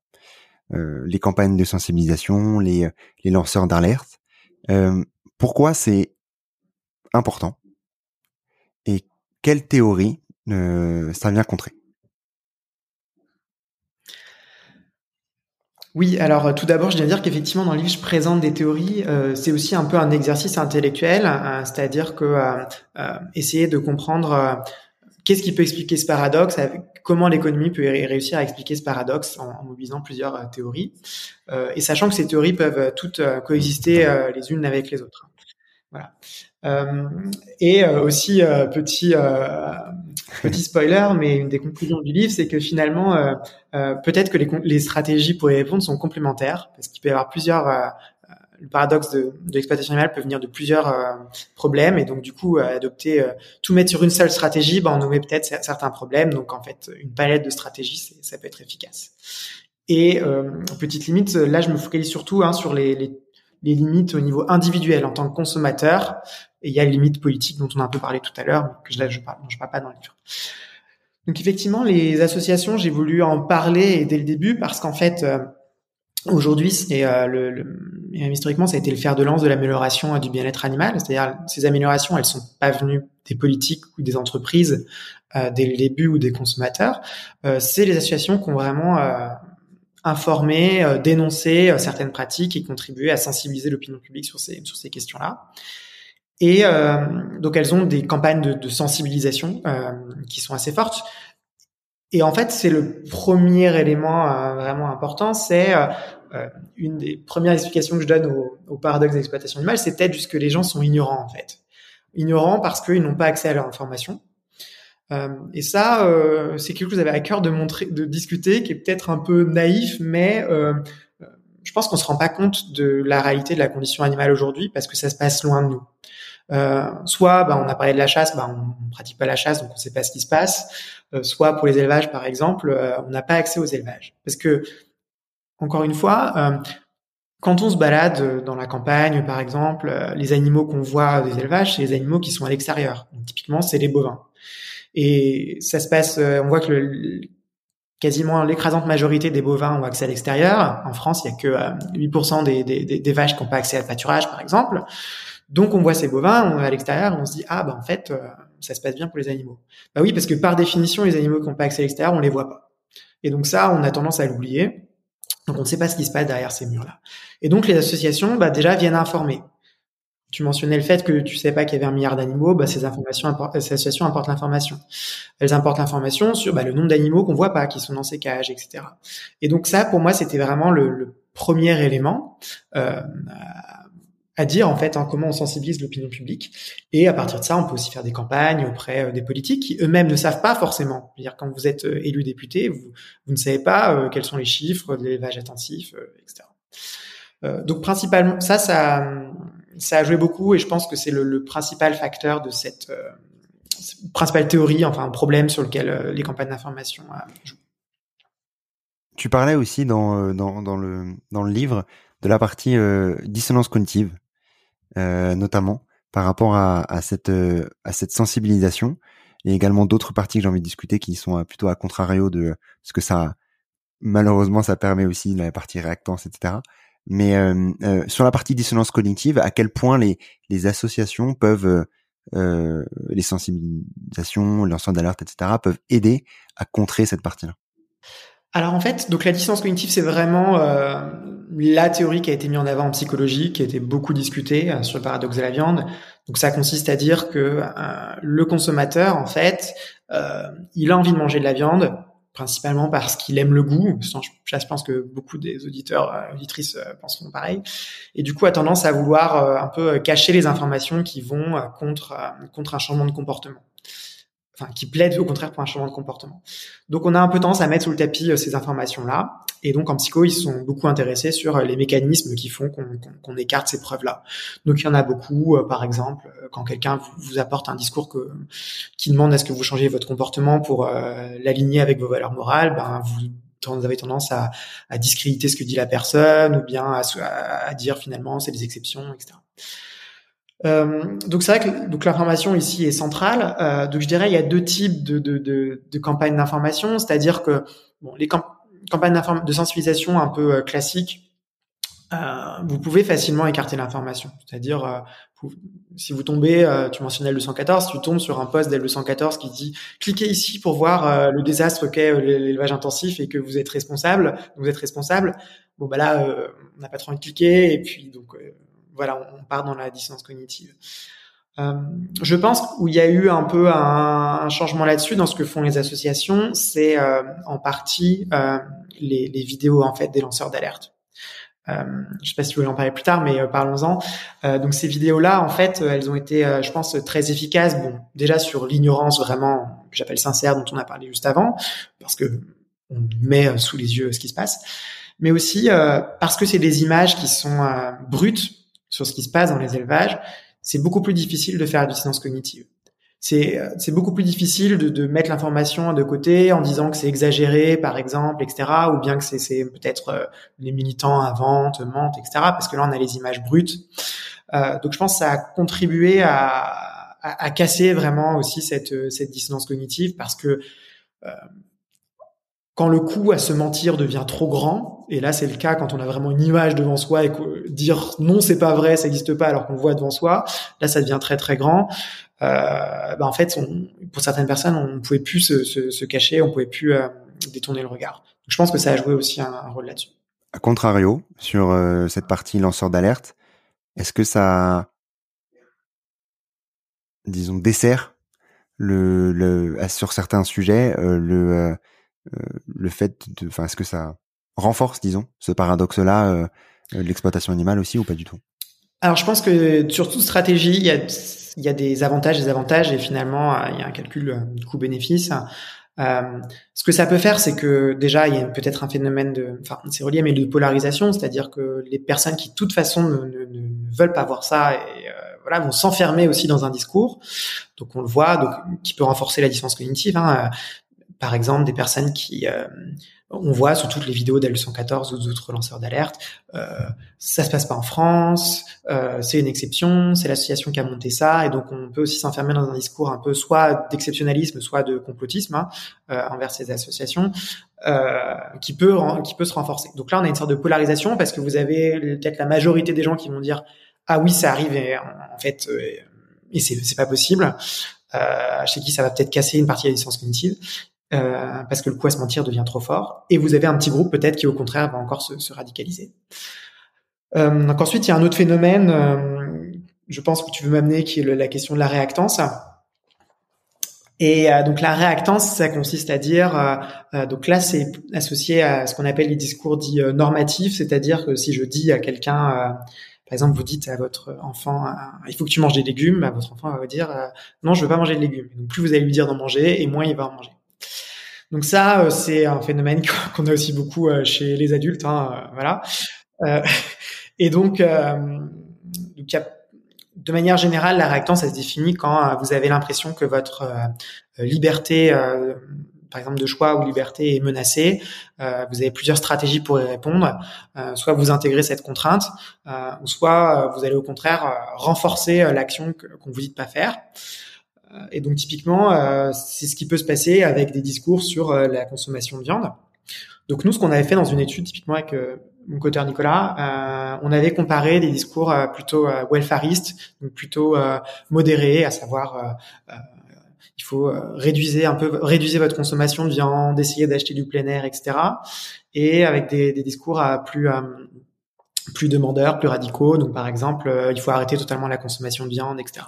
les campagnes de sensibilisation, les, les lanceurs d'alerte. pourquoi c'est important et quelle théorie ça vient contrer? Oui, alors tout d'abord, je viens dire qu'effectivement, dans le livre, je présente des théories. c'est aussi un peu un exercice intellectuel, c'est-à-dire que essayer de comprendre qu'est-ce qui peut expliquer ce paradoxe Comment l'économie peut réussir à expliquer ce paradoxe en, mobilisant plusieurs euh, théories euh, et sachant que ces théories peuvent euh, toutes coexister les unes avec les autres. Voilà. Et aussi petit petit spoiler, mais une des conclusions du livre, c'est que finalement, peut-être que les, les, stratégies pour y répondre sont complémentaires, parce qu'il peut y avoir plusieurs le paradoxe de, de l'exploitation animale peut venir de plusieurs euh, problèmes et donc du coup euh, adopter euh, tout mettre sur une seule stratégie, ben, on nommait peut-être certains problèmes. Donc en fait, une palette de stratégies, ça peut être efficace. Et petite limite, là je me focalise surtout hein, sur les, les, les, limites au niveau individuel en tant que consommateur. Et il y a les limites politiques dont on a un peu parlé tout à l'heure, que je, dont je parle pas dans le livre. Donc effectivement, les associations, j'ai voulu en parler dès le début parce qu'en fait, Aujourd'hui, c'est euh, le, historiquement, ça a été le fer de lance de l'amélioration euh, du bien-être animal. C'est-à-dire, ces améliorations, elles sont pas venues des politiques ou des entreprises euh, dès le début ou des consommateurs. Euh, c'est les associations qui ont vraiment euh, informé, dénoncé certaines pratiques et contribué à sensibiliser l'opinion publique sur ces sur ces questions-là. Et donc, elles ont des campagnes de, sensibilisation qui sont assez fortes. Et en fait, c'est le premier élément euh, vraiment important, c'est euh, euh, une des premières explications que je donne au, au paradoxe d'exploitation animale, c'est peut-être juste que les gens sont ignorants en fait, ignorants parce qu'ils n'ont pas accès à leur information. Et ça, c'est quelque chose que vous avez à cœur de montrer, de discuter, qui est peut-être un peu naïf, mais je pense qu'on se rend pas compte de la réalité de la condition animale aujourd'hui parce que ça se passe loin de nous. Euh, soit bah, on a parlé de la chasse, bah, on, pratique pas la chasse, donc on sait pas ce qui se passe. Euh, soit pour les élevages, par exemple, euh, on n'a pas accès aux élevages. Parce que, encore une fois, quand on se balade dans la campagne, par exemple, les animaux qu'on voit des élevages, c'est les animaux qui sont à l'extérieur. typiquement, c'est les bovins. Et ça se passe, on voit que le, quasiment l'écrasante majorité des bovins ont accès à l'extérieur. En France, il y a que 8% des, des, des, vaches qui n'ont pas accès à pâturage, par exemple. Donc on voit ces bovins, on est à l'extérieur, on se dit ah bah en fait euh, ça se passe bien pour les animaux. Bah oui parce que par définition les animaux qui n'ont pas accès à l'extérieur on les voit pas. Et donc ça on a tendance à l'oublier. Donc on ne sait pas ce qui se passe derrière ces murs là. Et donc les associations bah déjà viennent informer. Tu mentionnais le fait que tu sais pas qu'il y avait un milliard d'animaux, bah ces informations, ces associations apportent l'information. Elles apportent l'information sur bah, le nombre d'animaux qu'on voit pas, qui sont dans ces cages, etc. Et donc ça, pour moi, c'était vraiment le, le premier élément. Euh, à dire en fait hein, comment on sensibilise l'opinion publique. Et à partir de ça, on peut aussi faire des campagnes auprès euh, des politiques qui eux-mêmes ne savent pas forcément. -dire quand vous êtes euh, élu député, vous, ne savez pas euh, quels sont les chiffres de l'élevage intensif, etc. donc principalement, ça, ça, ça a joué beaucoup et je pense que c'est le, principal facteur de cette principale théorie, enfin un problème sur lequel les campagnes d'information jouent. Tu parlais aussi dans, dans, le, dans le livre de la partie dissonance cognitive euh, notamment par rapport à, cette euh, à cette sensibilisation et également d'autres parties que j'ai envie de discuter qui sont euh, plutôt à contrario de ce que ça malheureusement ça permet aussi la partie réactance etc mais sur la partie dissonance cognitive à quel point les les associations peuvent euh, les sensibilisations lanceurs d'alerte etc peuvent aider à contrer cette partie là alors en fait, donc la dissonance cognitive, c'est vraiment euh, la théorie qui a été mise en avant en psychologie, qui a été beaucoup discutée euh, sur le paradoxe de la viande. Donc ça consiste à dire que le consommateur, en fait, il a envie de manger de la viande, principalement parce qu'il aime le goût. Je, pense que beaucoup des auditeurs, auditrices penseront pareil. Et du coup, a tendance à vouloir un peu cacher les informations qui vont contre contre un changement de comportement enfin qui plaident au contraire pour un changement de comportement. Donc on a un peu tendance à mettre sous le tapis euh, ces informations-là, et donc en psycho ils sont beaucoup intéressés sur euh, les mécanismes qui font qu'on écarte ces preuves-là. Donc il y en a beaucoup, euh, par exemple, quand quelqu'un vous, apporte un discours qui demande à ce que vous changiez votre comportement pour l'aligner avec vos valeurs morales, ben vous avez tendance à, discréditer ce que dit la personne ou bien à, à dire finalement c'est des exceptions, etc. Euh, donc c'est vrai que donc l'information ici est centrale. Euh, donc je dirais il y a deux types de, de, de, de campagnes d'information, c'est-à-dire que bon, les campagne de sensibilisation un peu classique, euh, vous pouvez facilement écarter l'information. C'est-à-dire, euh, si vous tombez, euh, tu mentionnais le 214, tu tombes sur un poste d'L 214 qui dit cliquez ici pour voir le désastre qu'est l'élevage intensif et que vous êtes responsable, vous êtes responsable. Bon bah là, on n'a pas trop envie de cliquer et puis donc voilà, on, part dans la dissonance cognitive. je pense où il y a eu un peu un, un changement là-dessus dans ce que font les associations, c'est en partie les, les vidéos en fait des lanceurs d'alerte. Euh, je sais pas si tu voulais en parler plus tard, mais euh, parlons-en. Euh, donc ces vidéos-là, en fait, elles ont été, je pense, très efficaces. Bon, déjà sur l'ignorance vraiment que j'appelle sincère dont on a parlé juste avant, parce que on met sous les yeux ce qui se passe, mais aussi parce que c'est des images qui sont brutes sur ce qui se passe dans les élevages. C'est beaucoup plus difficile de faire la dissonance cognitive c'est c'est beaucoup plus difficile de, de mettre l'information de côté en disant que c'est exagéré par exemple etc ou bien que c'est c'est peut-être euh, les militants inventent mentent etc parce que là on a les images brutes euh, donc je pense que ça a contribué à, à, à casser vraiment aussi cette cette dissonance cognitive parce que euh, quand le coup à se mentir devient trop grand, et là c'est le cas quand on a vraiment une image devant soi et dire non c'est pas vrai, ça n'existe pas alors qu'on voit devant soi, là ça devient très très grand. Euh, bah en fait, pour certaines personnes, on ne pouvait plus se, cacher, on pouvait plus euh, détourner le regard. Je pense que ça a joué aussi un, rôle là-dessus. A contrario, sur euh, cette partie lanceur d'alerte, est-ce que ça, disons, dessert le, sur certains sujets le le fait de, enfin, est-ce que ça renforce, disons, ce paradoxe-là, l'exploitation animale aussi ou pas du tout? Alors, je pense que sur toute stratégie, il y a il y a des avantages, des avantages, et finalement, euh, il y a un calcul euh, coût-bénéfice. Euh, ce que ça peut faire, c'est que déjà, il y a peut-être un phénomène de, enfin, c'est relié, mais de polarisation, c'est-à-dire que les personnes qui, de toute façon, ne, veulent pas voir ça, et euh, voilà, vont s'enfermer aussi dans un discours. Donc, on le voit, donc, qui peut renforcer la distance cognitive. Hein. Par exemple, des personnes qui euh, on voit sur toutes les vidéos d'L114 ou d'autres lanceurs d'alerte, euh, ça se passe pas en France, euh, c'est une exception, c'est l'association qui a monté ça, et donc on peut aussi s'enfermer dans un discours un peu soit d'exceptionnalisme, soit de complotisme hein, euh, envers ces associations, euh, qui peut qui peut se renforcer. Donc là, on a une sorte de polarisation parce que vous avez peut-être la majorité des gens qui vont dire ah oui, ça arrive, et en fait, euh, et c'est c'est pas possible. Euh, chez qui ça va peut-être casser une partie de la licence cognitive. Euh, parce que le coup à se mentir devient trop fort. Et vous avez un petit groupe peut-être qui au contraire va encore se, se radicaliser. Euh, donc ensuite, il y a un autre phénomène, euh, je pense que tu veux m'amener, qui est la question de la réactance. Et euh, donc la réactance, ça consiste à dire, euh, donc là c'est associé à ce qu'on appelle les discours dits normatifs, c'est-à-dire que si je dis à quelqu'un par exemple, vous dites à votre enfant, il faut que tu manges des légumes, bah, votre enfant va vous dire, non, je veux pas manger de légumes. Donc plus vous allez lui dire d'en manger, et moins il va en manger. Donc ça, euh, c'est un phénomène qu'on a aussi beaucoup euh, chez les adultes, hein, euh, voilà. et donc, de manière générale, la réactance, elle se définit quand vous avez l'impression que votre liberté, par exemple de choix ou liberté, est menacée. vous avez plusieurs stratégies pour y répondre. soit vous intégrez cette contrainte, soit vous allez au contraire renforcer l'action qu'on vous dit de pas faire. Euh, et donc typiquement, euh, c'est ce qui peut se passer avec des discours sur euh, la consommation de viande. Donc nous, ce qu'on avait fait dans une étude, typiquement avec mon coteur Nicolas, on avait comparé des discours plutôt welfaristes, donc plutôt modérés, à savoir il faut réduire un peu, réduire votre consommation de viande, essayer d'acheter du plein air, etc. Et avec des, des discours plus plus demandeurs, plus radicaux. Donc, par exemple, euh, il faut arrêter totalement la consommation de viande, etc.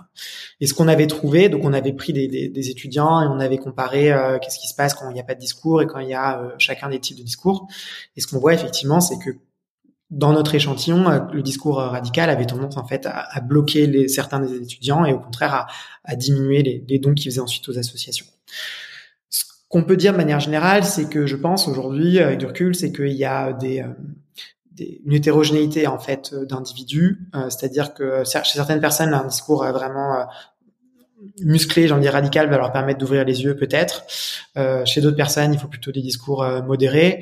Et ce qu'on avait trouvé, donc on avait pris des, des, des étudiants et on avait comparé euh, qu'est-ce qui se passe quand il n'y a pas de discours et quand il y a euh, chacun des types de discours. Et ce qu'on voit effectivement, c'est que dans notre échantillon, le discours radical avait tendance en fait à, à bloquer les, certains des étudiants et au contraire à, à diminuer les, les dons qu'ils faisaient ensuite aux associations. Ce qu'on peut dire de manière générale, c'est que je pense aujourd'hui, avec du recul, c'est qu'il y a des une hétérogénéité en fait euh, d'individus, euh, c'est-à-dire que chez certaines personnes un discours vraiment euh, musclé, j'en dis radical, va leur permettre d'ouvrir les yeux peut-être. chez d'autres personnes, il faut plutôt des discours modérés.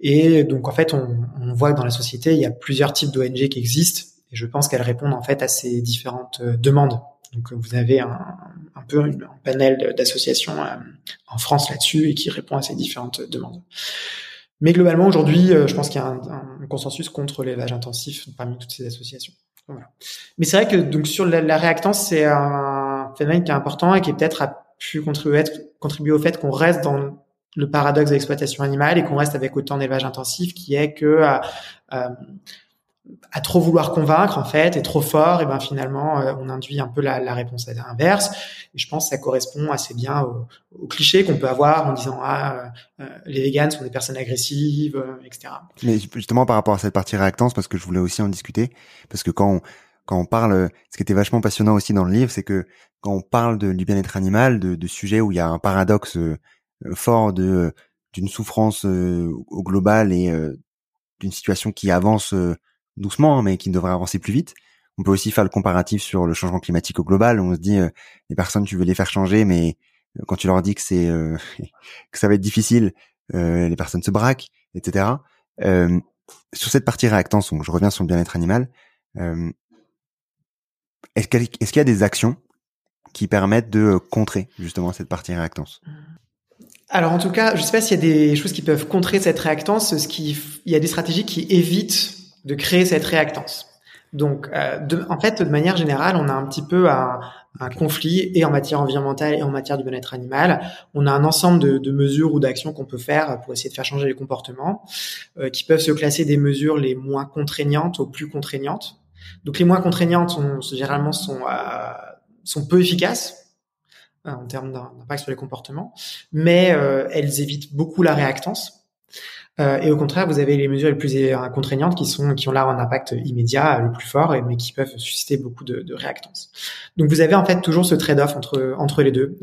Et donc en fait, on, voit que dans la société, il y a plusieurs types d'ONG qui existent, et je pense qu'elles répondent en fait à ces différentes demandes. Donc vous avez un peu un panel d'associations en France là-dessus et qui répond à ces différentes demandes. Mais globalement, aujourd'hui, je pense qu'il y a un, consensus contre l'élevage intensif parmi toutes ces associations. Mais c'est vrai que donc sur la, réactance, c'est un phénomène qui est important et qui peut-être a pu contribuer, contribuer au fait qu'on reste dans le paradoxe de l'exploitation animale et qu'on reste avec autant d'élevage intensif qui est que euh, euh, à trop vouloir convaincre en fait et trop fort et ben finalement euh, on induit un peu la, réponse inverse. Et je pense que ça correspond assez bien au, au cliché qu'on peut avoir en disant ah euh, les véganes sont des personnes agressives euh, etc mais justement par rapport à cette partie réactance parce que je voulais aussi en discuter parce que quand on, quand on parle ce qui était vachement passionnant aussi dans le livre c'est que quand on parle de, du bien-être animal de, de sujets où il y a un paradoxe euh, fort de euh, d'une souffrance euh, au global et d'une situation qui avance doucement, hein, mais qui devrait avancer plus vite. On peut aussi faire le comparatif sur le changement climatique au global. On se dit, les personnes, tu veux les faire changer, mais quand tu leur dis que c'est que ça va être difficile, les personnes se braquent, etc. sur cette partie réactance, donc je reviens sur le bien-être animal. est-ce qu'il y a des actions qui permettent de contrer justement cette partie réactance? Alors en tout cas, je ne sais pas s'il y a des choses qui peuvent contrer cette réactance. Ce qui, il y a des stratégies qui évitent de créer cette réactance. Donc, euh, de, en fait, de manière générale, on a un petit peu un, un, conflit et en matière environnementale et en matière du bien-être animal. On a un ensemble de, de mesures ou d'actions qu'on peut faire pour essayer de faire changer les comportements, euh, qui peuvent se classer des mesures les moins contraignantes aux plus contraignantes. Donc, les moins contraignantes, sont, généralement, sont, euh, sont peu efficaces Hein, en termes d'impact sur les comportements, mais euh, elles évitent beaucoup la réactance. Euh, et au contraire, vous avez les mesures les plus euh, contraignantes qui sont qui ont là un impact immédiat le plus fort, mais qui peuvent susciter beaucoup de, réactance. Donc vous avez en fait toujours ce trade-off entre entre les deux,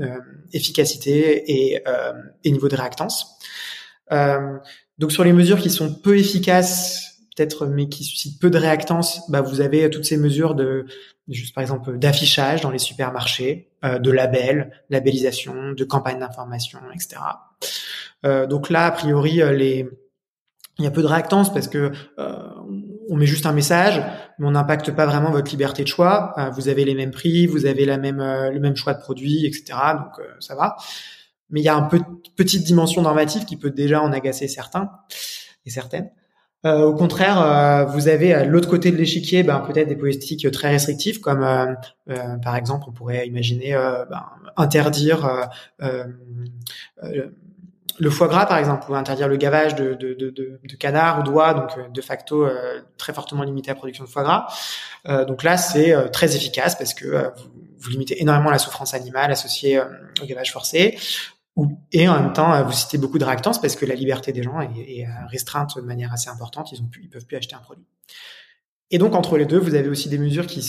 efficacité et, et niveau de réactance. donc sur les mesures qui sont peu efficaces peut-être mais qui suscitent peu de réactance, bah vous avez toutes ces mesures de juste par exemple d'affichage dans les supermarchés, euh, de labels, labellisation, de campagnes d'information, etc. Euh, donc là, a priori, euh, les il y a peu de réactance parce que euh, on met juste un message, mais on n'impacte pas vraiment votre liberté de choix. Euh, vous avez les mêmes prix, vous avez la même le même choix de produits, etc. Donc ça va. Mais il y a un peu petite dimension normative qui peut déjà en agacer certains et certaines. Euh, au contraire, euh, vous avez à l'autre côté de l'échiquier ben, peut-être des politiques très restrictives, comme euh, par exemple, on pourrait imaginer ben, interdire le foie gras, par exemple, ou interdire le gavage de, de, canards ou d'oies, donc de facto très fortement limiter la production de foie gras. donc là, c'est très efficace parce que vous, limitez énormément la souffrance animale associée au gavage forcé et en même temps, euh, vous citez beaucoup de réactance parce que la liberté des gens est, euh, restreinte de manière assez importante. Ils ils peuvent plus acheter un produit. Et donc entre les deux, vous avez aussi des mesures qui,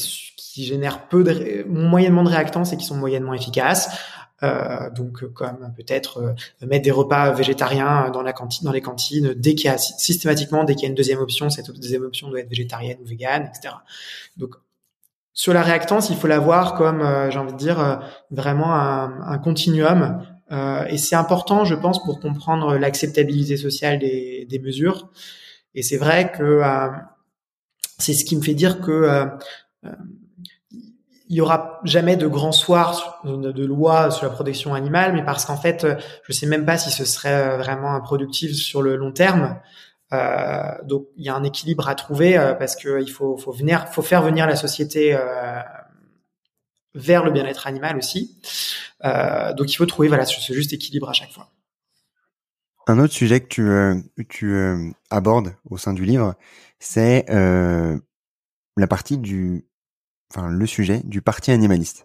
génèrent peu moyennement de réactance et qui sont moyennement efficaces. Euh, donc comme peut-être euh, mettre des repas végétariens dans la cantine, dans les cantines dès qu'il y a systématiquement dès qu'il y a une deuxième option, cette deuxième option doit être végétarienne ou végane, etc. Donc sur la réactance, il faut la voir comme, j'ai envie de dire, vraiment un, un continuum euh, et c'est important, je pense, pour comprendre l'acceptabilité sociale des, des, mesures. Et c'est vrai que euh, c'est ce qui me fait dire que euh, euh il y aura jamais de grand soir de, loi sur la protection animale, mais parce qu'en fait, je sais même pas si ce serait vraiment productif sur le long terme. Euh, donc il y a un équilibre à trouver parce que il faut, faire venir la société vers le bien-être animal aussi. Euh, donc il faut trouver ce juste équilibre à chaque fois. Un autre sujet que tu, euh, euh, abordes au sein du livre, c'est la partie du, enfin le sujet du parti animaliste.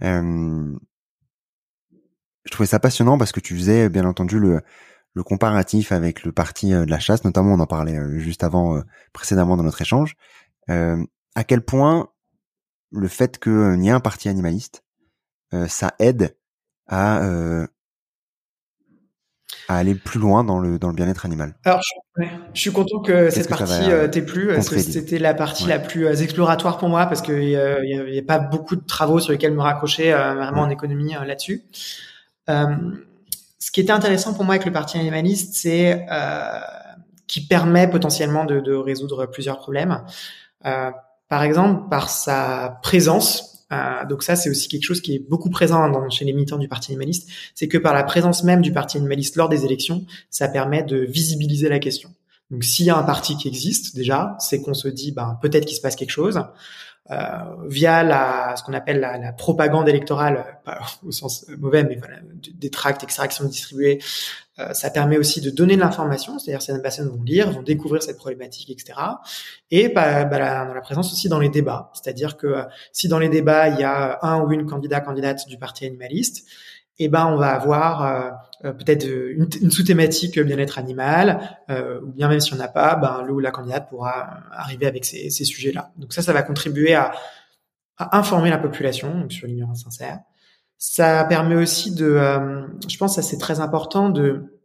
je trouvais ça passionnant parce que tu faisais bien entendu le, comparatif avec le parti de la chasse, notamment on en parlait juste avant, précédemment dans notre échange. à quel point le fait qu'il y ait un parti animaliste, ça aide à à aller plus loin dans le dans le bien-être animal. Alors, je, je suis content que cette partie euh, t'ait plu. C'était la partie la plus euh, exploratoire pour moi parce qu'il n'y a, y a, pas beaucoup de travaux sur lesquels me raccrocher vraiment en économie là-dessus. ce qui était intéressant pour moi avec le parti animaliste, c'est qui permet potentiellement de, de, résoudre plusieurs problèmes. par exemple, par sa présence Euh, donc ça, c'est aussi quelque chose qui est beaucoup présent dans, chez les militants du Parti animaliste, c'est que par la présence même du Parti animaliste lors des élections, ça permet de visibiliser la question. Donc s'il y a un parti qui existe déjà, c'est qu'on se dit, ben peut-être qu'il se passe quelque chose. Euh, via la, ce qu'on appelle la, la, propagande électorale, pas au sens mauvais, mais voilà, des tracts, etc., qui sont distribués. Euh, ça permet aussi de donner de l'information, c'est-à-dire certaines personnes vont lire, vont découvrir cette problématique, etc. Et bah, bah, la, présence aussi dans les débats, c'est-à-dire que euh, si dans les débats il y a un ou une candidat candidate du parti animaliste, eh ben on va avoir euh, euh, peut-être une, sous-thématique bien-être animal, euh, ou bien même si on n'a pas, ben le ou la candidate pourra arriver avec ces, ces sujets-là. Donc ça, ça va contribuer à, à informer la population donc sur l'ignorance sincère. Ça permet aussi de, euh, je pense, ça c'est très important de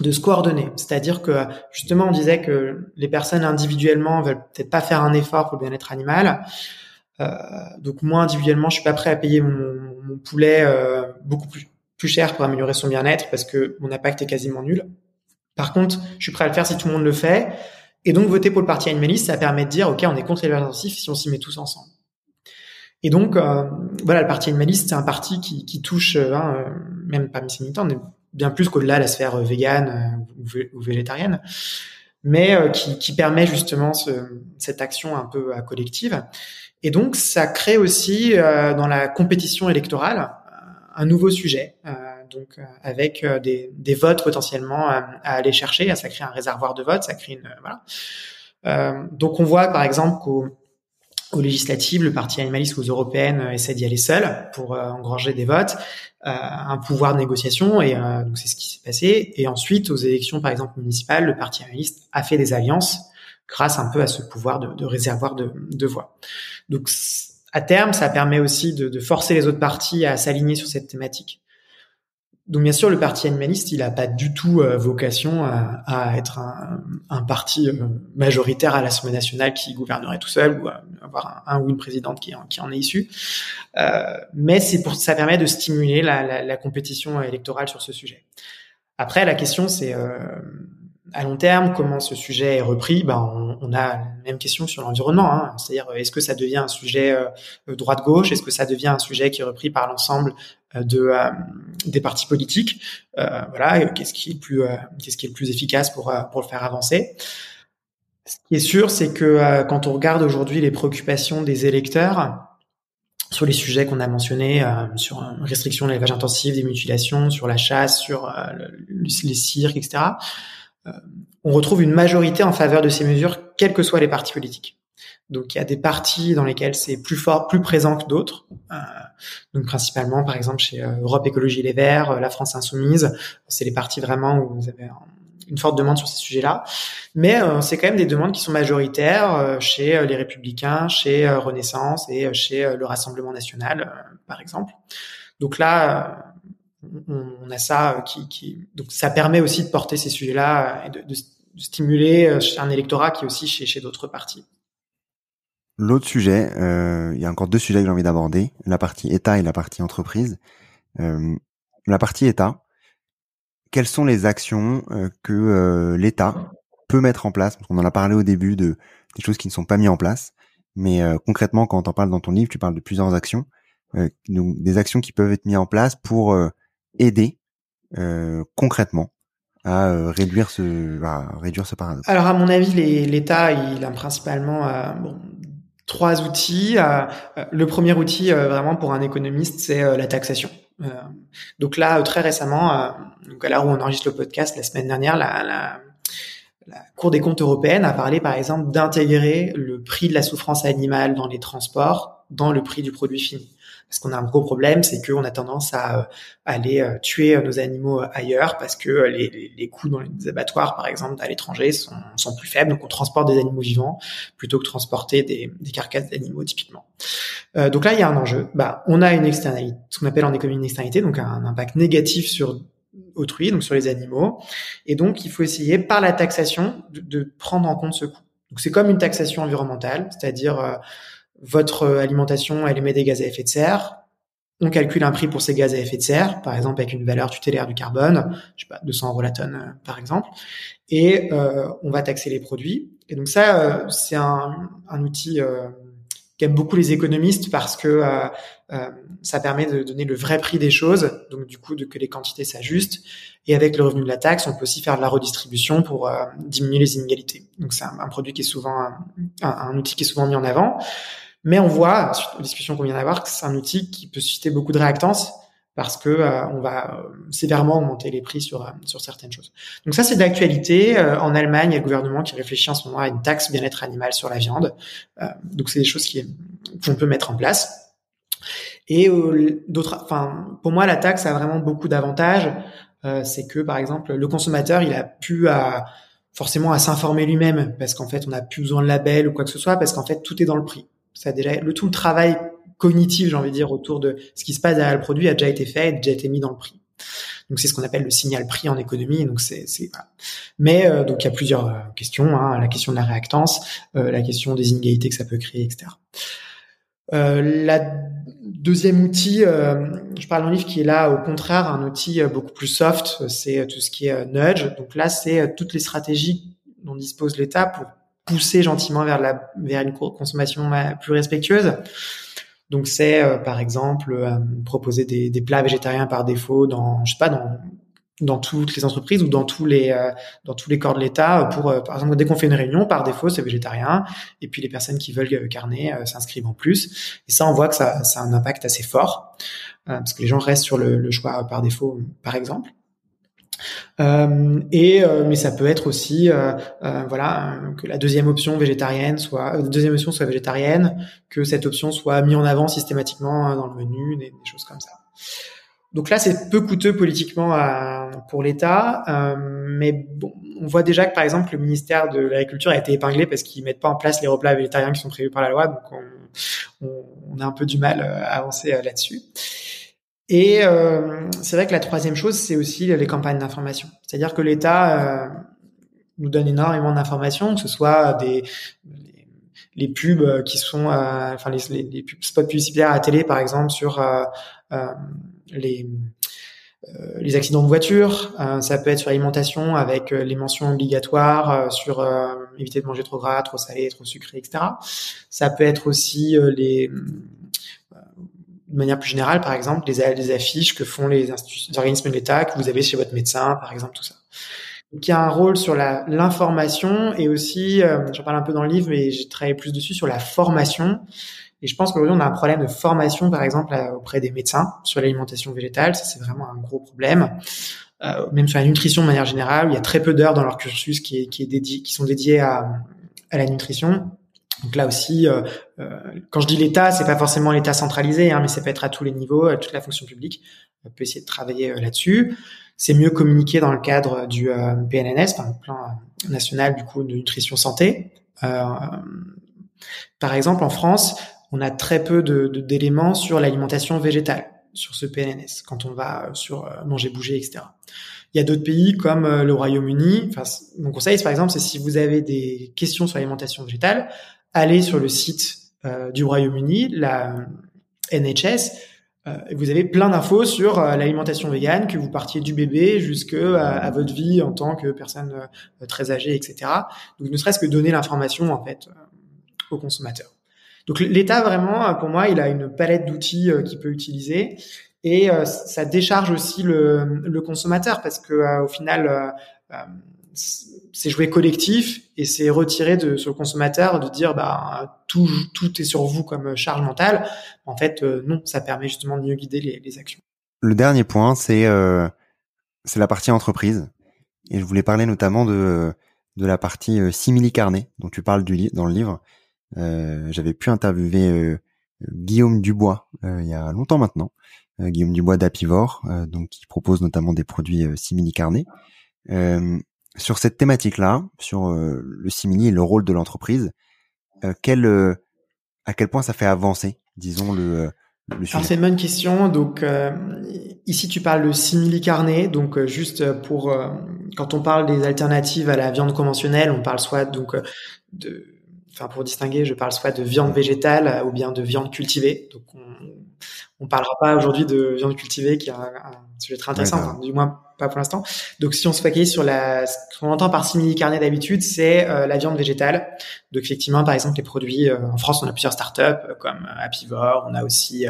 de se coordonner. C'est-à-dire que justement, on disait que les personnes individuellement veulent peut-être pas faire un effort pour le bien-être animal. Euh, donc moi individuellement, je suis pas prêt à payer mon, mon poulet euh, beaucoup plus, plus cher pour améliorer son bien-être parce que mon impact est quasiment nul. Par contre, je suis prêt à le faire si tout le monde le fait. Et donc, voter pour le parti animaliste, ça permet de dire, OK, on est contre intensif si on s'y met tous ensemble. Et donc, euh, voilà, le parti animaliste, c'est un parti qui, qui touche, euh, hein, euh, même parmi ses militants, bien plus qu'au-delà de la sphère végane ou, végétarienne, mais qui, qui, permet justement ce, cette action un peu collective. Et donc, ça crée aussi dans la compétition électorale un nouveau sujet, euh, donc avec des, des, votes potentiellement à aller chercher. Ça crée un réservoir de votes, ça crée une voilà. donc, on voit par exemple qu'au aux législatives, le parti animaliste aux européennes essaie d'y aller seul pour euh, engranger des votes, euh, un pouvoir de négociation et euh, donc c'est ce qui s'est passé. Et ensuite, aux élections par exemple municipales, le parti animaliste a fait des alliances grâce un peu à ce pouvoir de, de réservoir de, de, voix. Donc à terme, ça permet aussi de, de forcer les autres partis à s'aligner sur cette thématique. Donc bien sûr, le parti animaliste, il n'a pas du tout euh, vocation à, à être un, parti euh, majoritaire à l'Assemblée nationale qui gouvernerait tout seul ou avoir un, ou une présidente qui, en est issue. Euh, mais c'est pour ça permet de stimuler la, compétition électorale sur ce sujet. Après, la question c'est euh, à long terme, comment ce sujet est repris? Ben, on, on a la même question sur l'environnement. Hein. C'est-à-dire, est-ce que ça devient un sujet euh, droite-gauche? Est-ce que ça devient un sujet qui est repris par l'ensemble euh, de euh, des partis politiques euh, Voilà, qu'est-ce qui est le plus qu'est-ce qui est le plus efficace pour pour le faire avancer Ce qui est sûr, c'est que quand on regarde aujourd'hui les préoccupations des électeurs sur les sujets qu'on a mentionnés, euh, sur restriction de l'élevage intensif, des mutilations, sur la chasse, sur euh, les cirques, etc on retrouve une majorité en faveur de ces mesures, quels que soient les partis politiques. Donc il y a des partis dans lesquels c'est plus fort, plus présent que d'autres. Euh, donc principalement, par exemple, chez euh, Europe Écologie Les Verts, euh, la France Insoumise, c'est les partis vraiment où vous avez une forte demande sur ces sujets-là. Mais c'est quand même des demandes qui sont majoritaires chez les Républicains, chez Renaissance et chez le Rassemblement National, par exemple. Donc là, on, a ça qui, qui, donc ça permet aussi de porter ces sujets-là et de, stimuler un électorat qui est aussi chez d'autres partis. L'autre sujet, euh, il y a encore deux sujets que j'ai envie d'aborder, la partie État et la partie entreprise. Euh, la partie État, quelles sont les actions euh, que euh, l'État peut mettre en place? On en a parlé au début de des choses qui ne sont pas mises en place, mais euh, concrètement, quand on parle dans ton livre, tu parles de plusieurs actions, donc des actions qui peuvent être mises en place pour aider concrètement à réduire ce à réduire ce paradoxe. Alors à mon avis, l'État il a principalement bon, trois outils. Euh, le premier outil vraiment pour un économiste, c'est la taxation. donc là, très récemment, donc à l'heure où on enregistre le podcast, la semaine dernière, la, la, la Cour des comptes européenne a parlé par exemple d'intégrer le prix de la souffrance animale dans les transports dans le prix du produit fini. Parce qu'on a un gros problème, c'est qu'on a tendance à, euh, aller euh, tuer euh, nos animaux ailleurs parce que les, les, coûts dans les abattoirs, par exemple, à l'étranger sont, sont, plus faibles. Donc on transporte des animaux vivants plutôt que transporter des, carcasses d'animaux typiquement. Donc là, il y a un enjeu. Bah, on a une externalité, ce qu'on appelle en économie une externalité, donc un impact négatif sur autrui, donc sur les animaux. Et donc, il faut essayer par la taxation de prendre en compte ce coût. Donc c'est comme une taxation environnementale, c'est-à-dire votre euh, alimentation, elle émet des gaz à effet de serre. On calcule un prix pour ces gaz à effet de serre, par exemple avec une valeur tutélaire du carbone, je sais pas, 200 euros la tonne euh, par exemple, et euh, on va taxer les produits. Et donc ça, euh, c'est un, un, outil qu'aiment beaucoup les économistes parce que ça permet de donner le vrai prix des choses, donc du coup de que les quantités s'ajustent. Et avec le revenu de la taxe, on peut aussi faire de la redistribution pour diminuer les inégalités. Donc c'est un, produit qui est souvent un, outil qui est souvent mis en avant. Mais on voit, suite aux discussions qu'on vient d'avoir, que c'est un outil qui peut susciter beaucoup de réactance parce que euh, on va euh, sévèrement augmenter les prix sur euh, sur certaines choses. Donc ça c'est d'actualité. en Allemagne, il y a le gouvernement qui réfléchit en ce moment à une taxe bien-être animal sur la viande. donc c'est des choses qu'on peut mettre en place. Et d'autres, enfin pour moi la taxe a vraiment beaucoup d'avantages. c'est que par exemple le consommateur il a pu à forcément à s'informer lui-même parce qu'en fait on n'a plus besoin de label ou quoi que ce soit parce qu'en fait tout est dans le prix. Ça a déjà le tout le travail cognitive, j'ai envie de dire, autour de ce qui se passe derrière le produit a déjà été fait, a déjà été mis dans le prix. Donc c'est ce qu'on appelle le signal prix en économie. Donc c'est, c'est voilà. Mais euh, donc il y a plusieurs euh, questions. Hein, la question de la réactance, euh, la question des inégalités que ça peut créer, etc. la deuxième outil, je parle d'un livre qui est là au contraire un outil beaucoup plus soft, c'est tout ce qui est nudge. Donc là c'est toutes les stratégies dont dispose l'État pour pousser gentiment vers la vers une consommation plus respectueuse. Donc c'est euh, par exemple euh, proposer des, des, plats végétariens par défaut dans je sais pas dans dans toutes les entreprises ou dans tous les euh, dans tous les corps de l'État pour par exemple dès qu'on fait une réunion par défaut c'est végétarien. Et puis les personnes qui veulent carnet s'inscrivent en plus. Et ça on voit que ça, ça a un impact assez fort parce que les gens restent sur le, le choix par défaut par exemple euh, et euh, mais ça peut être aussi euh, voilà que la deuxième option végétarienne soit deuxième option soit végétarienne, que cette option soit mise en avant systématiquement dans le menu, des, choses comme ça. Donc là, c'est peu coûteux politiquement pour l'État, mais bon, on voit déjà que par exemple le ministère de l'Agriculture a été épinglé parce qu'ils mettent pas en place les repas végétariens qui sont prévus par la loi, donc on, on, on a un peu du mal à avancer là-dessus. Et euh, c'est vrai que la troisième chose, c'est aussi les campagnes d'information. C'est-à-dire que l'État euh, nous donne énormément d'informations, que ce soit des les, pubs qui sont, euh, enfin les, les, pubs spots publicitaires à télé, par exemple, sur euh, euh, les les accidents de voiture, ça peut être sur l'alimentation avec les mentions obligatoires sur éviter de manger trop gras, trop salé, trop sucré, etc. Ça peut être aussi les de manière plus générale, par exemple, les, affiches que font les, organismes de l'État, que vous avez chez votre médecin, par exemple, tout ça. Donc, il y a un rôle sur l'information et aussi, euh, j'en parle un peu dans le livre, mais j'ai travaillé plus dessus sur la formation. Et je pense qu'aujourd'hui, on a un problème de formation, par exemple, auprès des médecins sur l'alimentation végétale. Ça, c'est vraiment un gros problème. Euh, même sur la nutrition de manière générale, il y a très peu d'heures dans leur cursus qui, sont dédiées à la nutrition. Donc là aussi, euh, euh, quand je dis l'État, c'est pas forcément l'État centralisé, hein, mais ça peut être à tous les niveaux, toute la fonction publique. On peut essayer de travailler euh, là-dessus. C'est mieux communiquer dans le cadre du PNNS, enfin, le plan national du coup de nutrition santé. par exemple, en France, on a très peu d'éléments sur l'alimentation végétale sur ce PNNS quand on va sur manger, bouger, etc. Il y a d'autres pays comme le Royaume-Uni. Enfin, mon conseil, par exemple, c'est si vous avez des questions sur l'alimentation végétale, allez sur le site euh, du Royaume-Uni, la NHS, euh, vous avez plein d'infos sur euh, l'alimentation végane, que vous partiez du bébé jusqu'à à votre vie en tant que personne très âgée, etc. Donc ne serait-ce que donner l'information en fait aux consommateurs. Donc l'État vraiment, pour moi, il a une palette d'outils qu'il peut utiliser et ça décharge aussi le, le consommateur parce que au final c'est jouer collectif et c'est retirer de, sur le consommateur de dire bah tout tout est sur vous comme charge mentale. En fait, euh, non, ça permet justement de mieux guider les, actions. Le dernier point, c'est euh, c'est la partie entreprise et je voulais parler notamment de de la partie euh, simili carnet dont tu parles du dans le livre. J'avais pu interviewer Guillaume Dubois il y a longtemps maintenant. Guillaume Dubois d'Apivore, donc qui propose notamment des produits simili carnet. Euh, sur cette thématique-là, sur euh, le simili et le rôle de l'entreprise, euh, quel, euh, à quel point ça fait avancer, disons, le, le sujet? c'est une bonne question. Donc ici, tu parles de simili carnet. Donc juste pour quand on parle des alternatives à la viande conventionnelle, on parle soit donc de, enfin pour distinguer, je parle soit de viande végétale ou bien de viande cultivée. Donc on, on parlera pas aujourd'hui de viande cultivée qui a un un sujet très intéressant, du moins pas pour l'instant. Donc si on se focalise sur la, ce qu'on entend par simili carnet d'habitude, c'est euh, la viande végétale. Donc effectivement, par exemple, les produits euh, en France, on a plusieurs startups euh, comme Apivore, on a aussi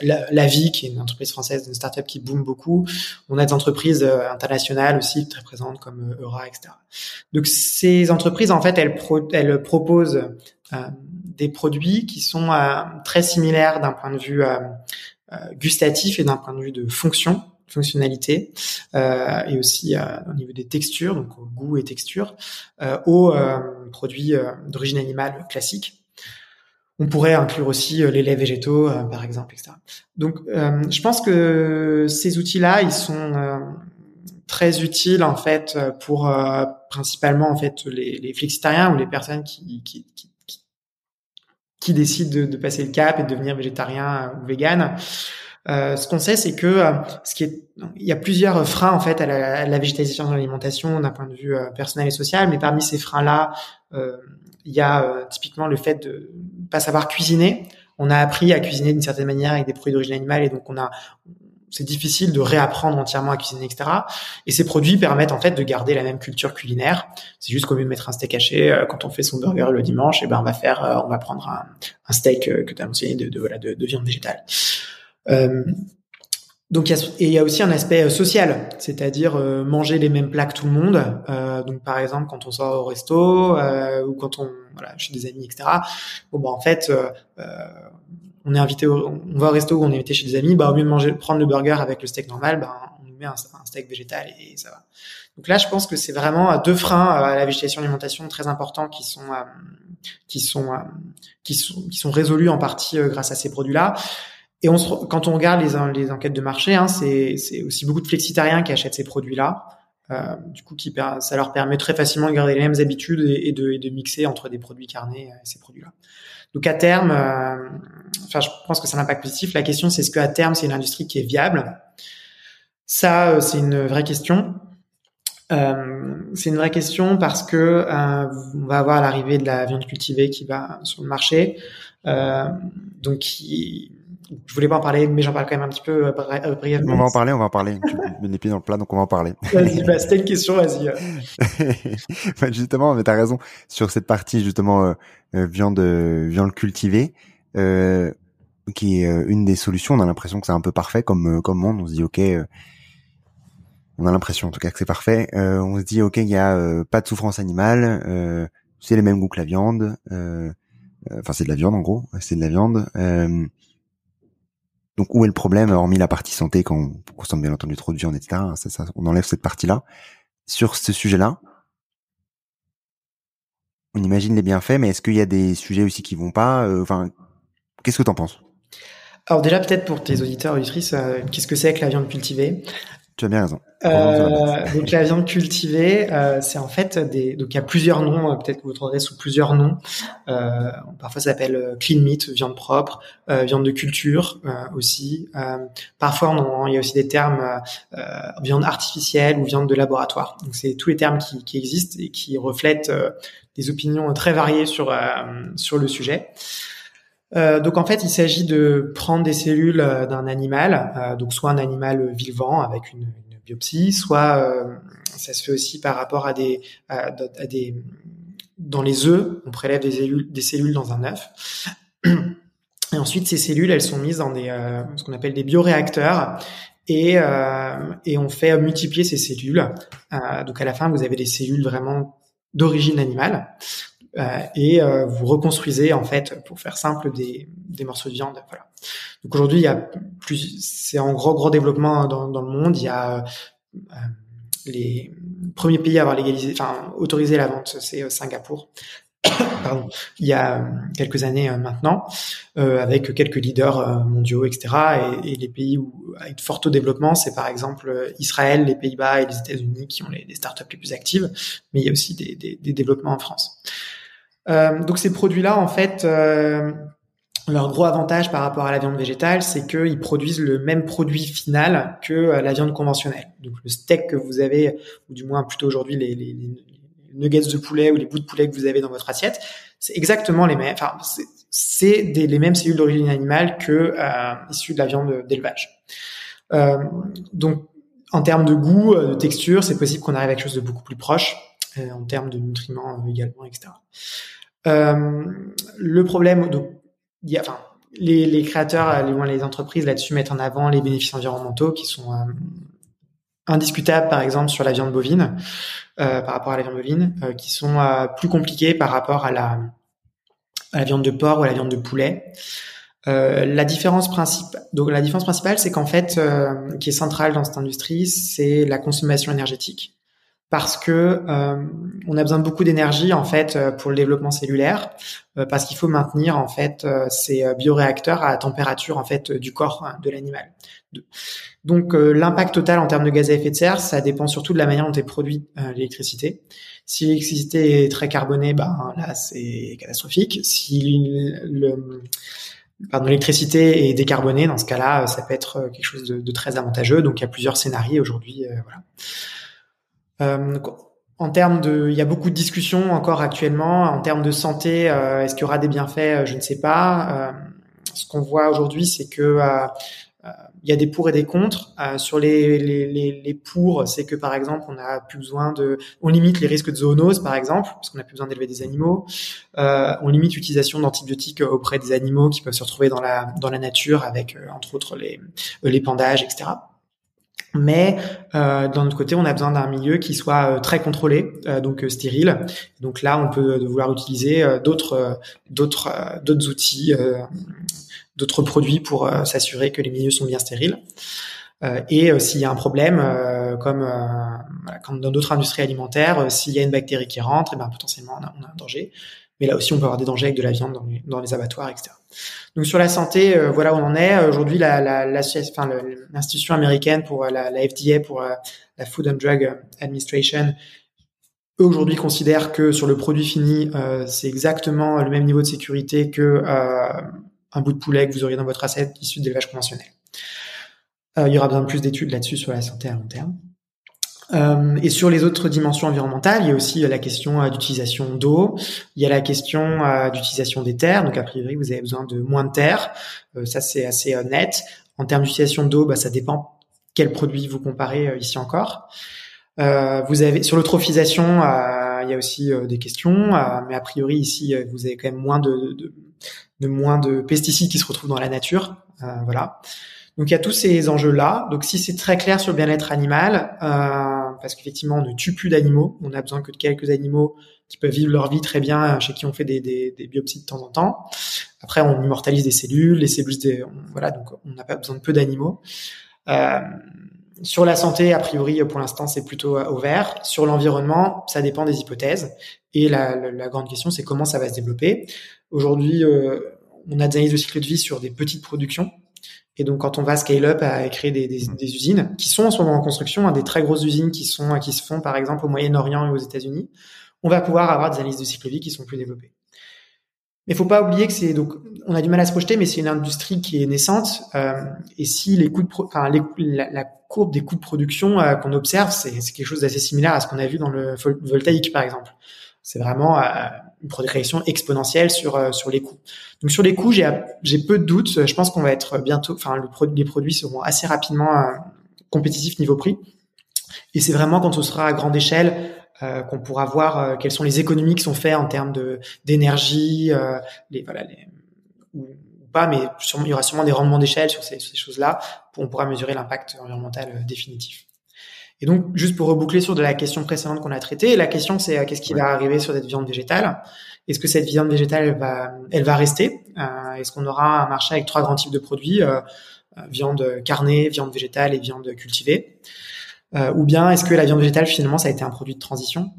la, la, Vie, qui est une entreprise française, une startup qui boom beaucoup. On a des entreprises internationales aussi très présentes comme Eura, etc. Donc ces entreprises, en fait, elles, pro elles proposent des produits qui sont très similaires d'un point de vue gustatif et d'un point de vue de fonction fonctionnalité euh, et aussi euh, au niveau des textures, donc goût et texture, euh, aux euh, produits euh, d'origine animale classiques. On pourrait inclure aussi les laits végétaux, par exemple, etc. Donc, je pense que ces outils-là, ils sont très utiles en fait pour principalement en fait les, les flexitariens ou les personnes qui, qui, qui, qui décident de, de, passer le cap et de devenir végétarien ou vegan. Euh, ce qu'on sait, c'est que euh, ce qui est, il y a plusieurs freins en fait à la, à la végétalisation de l'alimentation d'un point de vue euh, personnel et social, mais parmi ces freins-là, il y a typiquement le fait de pas savoir cuisiner. On a appris à cuisiner d'une certaine manière avec des produits d'origine animale et donc on a c'est difficile de réapprendre entièrement à cuisiner, etc. Et ces produits permettent en fait de garder la même culture culinaire. C'est juste qu'au lieu de mettre un steak haché, quand on fait son burger le dimanche, et eh ben on va faire, on va prendre un, steak que tu as mentionné de, voilà, de, de viande végétale. Euh, donc il y, a, et il y a aussi un aspect euh, social, c'est-à-dire euh, manger les mêmes plats que tout le monde. Euh, donc par exemple quand on sort au resto euh, ou quand on voilà chez des amis, etc. Bon bah en fait on est invité, au, on va au resto on est invité chez des amis, bah au lieu de manger prendre le burger avec le steak normal, bah on nous met un, steak végétal et, ça va. Donc là je pense que c'est vraiment deux freins à la végétation alimentation très importants qui sont qui sont qui sont qui sont résolus en partie grâce à ces produits là. Et on se, quand on regarde les, les enquêtes de marché, hein, c'est aussi beaucoup de flexitariens qui achètent ces produits-là. Euh, du coup, qui, ça leur permet très facilement de garder les mêmes habitudes et, de, mixer entre des produits carnés et ces produits-là. Donc à terme, euh, je pense que c'est un impact positif. La question, c'est est-ce qu'à terme, c'est une industrie qui est viable? Ça, euh, c'est une vraie question. Euh, c'est une vraie question parce que euh, on va avoir l'arrivée de la viande cultivée qui va sur le marché. Euh, donc, je voulais pas en parler, mais j'en parle quand même un petit peu euh, euh, brièvement. On va en parler, on va en parler. tu mets les pieds dans le plat, donc on va en parler. Vas-y, bah, c'était une question, vas-y. bah, justement, mais t'as raison sur cette partie justement euh, euh viande viande cultivée, euh, qui est une des solutions. On a l'impression que c'est un peu parfait comme comme monde. On se dit ok. on a l'impression en tout cas que c'est parfait. on se dit ok, il y a pas de souffrance animale, c'est les mêmes goûts que la viande. Enfin, c'est de la viande en gros, c'est de la viande. Donc où est le problème, hormis la partie santé, quand on consomme bien entendu trop de viande, etc. Ça, on enlève cette partie-là. Sur ce sujet-là, on imagine les bienfaits, mais est-ce qu'il y a des sujets aussi qui vont pas euh, Enfin, qu'est-ce que tu en penses? Alors déjà, peut-être pour tes auditeurs, auditrices, euh, qu'est-ce que c'est que la viande cultivée? Tu as bien raison. Euh, donc la viande cultivée, euh, c'est en fait des. Donc il y a plusieurs noms. Euh, peut-être que vous trouverez sous plusieurs noms. Euh, parfois ça s'appelle euh, clean meat, viande propre, euh, viande de culture aussi. parfois on, il y a aussi des termes viande artificielle ou viande de laboratoire. Donc c'est tous les termes qui, qui, existent et qui reflètent des opinions très variées sur sur le sujet. Euh, donc en fait, il s'agit de prendre des cellules d'un animal, euh, donc soit un animal vivant avec une, une biopsie, soit euh, ça se fait aussi par rapport à des, à, des dans les œufs, on prélève des cellules, des cellules dans un œuf. Et ensuite, ces cellules, elles sont mises dans des, ce qu'on appelle des bioréacteurs et, et on fait multiplier ces cellules. donc à la fin, vous avez des cellules vraiment d'origine animale. Euh, et euh, vous reconstruisez en fait, pour faire simple, des, des morceaux de viande. Voilà. Donc aujourd'hui, il y a plus, c'est en gros gros développement dans, dans le monde. Il y a euh, les premiers pays à avoir légalisé, enfin autorisé la vente, c'est Singapour. Pardon, il y a quelques années maintenant, euh, avec quelques leaders mondiaux, etc. Et, et, les pays où avec fort taux de développement, c'est par exemple Israël, les Pays-Bas et les États-Unis qui ont les, les, startups les plus actives, mais il y a aussi des, des, des développements en France. Euh, donc ces produits-là, en fait, euh, leur gros avantage par rapport à la viande végétale, c'est qu'ils produisent le même produit final que euh, la viande conventionnelle. Donc le steak que vous avez, ou du moins plutôt aujourd'hui les, nuggets de poulet ou les bouts de poulet que vous avez dans votre assiette, c'est exactement les mêmes. Enfin, c'est les mêmes cellules d'origine animale que euh, issues de la viande d'élevage. donc en termes de goût, de texture, c'est possible qu'on arrive à quelque chose de beaucoup plus proche en termes de nutriments également, etc. le problème, donc, y a, enfin, les, les créateurs, les, les entreprises là-dessus mettent en avant les bénéfices environnementaux qui sont indiscutables, par exemple, sur la viande bovine, euh, par rapport à la viande bovine, euh, qui sont euh, plus compliqués par rapport à la, à la viande de porc ou à la viande de poulet. Euh, la différence principale, donc la différence principale, c'est qu'en fait, euh, qui est centrale dans cette industrie, c'est la consommation énergétique parce que euh, on a besoin de beaucoup d'énergie en fait euh, pour le développement cellulaire euh, parce qu'il faut maintenir en fait ces bioréacteurs à température en fait du corps hein, de l'animal. Donc l'impact total en termes de gaz à effet de serre, ça dépend surtout de la manière dont est produite l'électricité. Si l'électricité est très carbonée, ben là c'est catastrophique. Si l'électricité est décarbonée, dans ce cas-là, ça peut être quelque chose de, de très avantageux. Donc il y a plusieurs scénarios aujourd'hui. voilà. Euh, en termes de, il y a beaucoup de discussions encore actuellement en termes de santé. Euh, est-ce qu'il y aura des bienfaits? Euh, Je ne sais pas. ce qu'on voit aujourd'hui, c'est que il y a des pour et des contre. sur les, les, les, pour, c'est que par exemple, on a plus besoin de, on limite les risques de zoonose, par exemple, parce qu'on a plus besoin d'élever des animaux. On limite l'utilisation d'antibiotiques auprès des animaux qui peuvent se retrouver dans la dans la nature, avec entre autres les pendages, etc. Mais euh, d'un autre côté, on a besoin d'un milieu qui soit euh, très contrôlé, euh, donc euh, stérile. Donc là, on peut vouloir utiliser d'autres d'autres d'autres outils, d'autres produits pour s'assurer que les milieux sont bien stériles. et s'il y a un problème, comme, comme dans d'autres industries alimentaires, s'il y a une bactérie qui rentre, et eh ben potentiellement on a, on a un danger. Mais là aussi, on peut avoir des dangers avec de la viande dans les, abattoirs, etc. Donc sur la santé, euh, voilà où on en est. Aujourd'hui, la, la, la l'institution américaine pour euh, la, la, FDA, pour euh, la Food and Drug Administration, eux aujourd'hui considèrent que sur le produit fini, euh, c'est exactement le même niveau de sécurité que euh, un bout de poulet que vous auriez dans votre assiette issu d'élevage conventionnel. Il y aura besoin de plus d'études là-dessus sur la santé à long terme. Euh, et sur les autres dimensions environnementales, il y a aussi la question euh, d'utilisation d'eau, il y a la question euh, d'utilisation des terres. Donc a priori, vous avez besoin de moins de terres. ça, c'est assez net. En termes d'utilisation d'eau, bah, ça dépend quel produit vous comparez ici encore. vous avez sur l'eutrophisation, il y a aussi des questions, mais a priori ici, vous avez quand même moins de, de, de, moins de pesticides qui se retrouvent dans la nature. voilà. Donc il y a tous ces enjeux-là. Donc si c'est très clair sur le bien-être animal, euh, parce qu'effectivement on ne tue plus d'animaux, on a besoin que de quelques animaux qui peuvent vivre leur vie très bien, chez qui on fait des, biopsies de temps en temps. Après on immortalise des cellules, les cellules, des, voilà, donc on n'a pas besoin de peu d'animaux. Euh, sur la santé, a priori, pour l'instant, c'est plutôt au vert. Sur l'environnement, ça dépend des hypothèses. Et la, la, la grande question, c'est comment ça va se développer. Aujourd'hui, euh, on a des analyses de cycle de vie sur des petites productions. Et donc, quand on va scale up à créer des, des, des usines qui sont en ce moment en construction, hein, des très grosses usines qui sont qui se font par exemple au Moyen-Orient et aux États-Unis, on va pouvoir avoir des analyses de cycle de vie qui sont plus développées. Mais faut pas oublier que c'est donc on a du mal à se projeter, mais c'est une industrie qui est naissante. Euh, et si les coûts de enfin les, la, la, courbe des coûts de production euh, qu'on observe, c'est quelque chose d'assez similaire à ce qu'on a vu dans le voltaïque par exemple. C'est vraiment euh, une progression exponentielle sur euh, sur les coûts. Donc sur les coûts, j'ai j'ai peu de doutes. Je pense qu'on va être bientôt, enfin le les produits seront assez rapidement euh, compétitifs niveau prix. Et c'est vraiment quand on sera à grande échelle euh, qu'on pourra voir quelles sont les économies qui sont faites en termes de d'énergie, les voilà les ou, pas, mais sûrement, il y aura sûrement des rendements d'échelle sur ces, ces choses-là. On pourra mesurer l'impact environnemental définitif. Et donc, juste pour reboucler sur de la question précédente qu'on a traitée, la question c'est euh, qu'est-ce qui va arriver sur cette viande végétale? Est-ce que cette viande végétale elle va, elle va rester? Euh, Est-ce qu'on aura un marché avec trois grands types de produits euh, viande carnée, viande végétale et viande cultivée? Ou bien est-ce que la viande végétale finalement ça a été un produit de transition?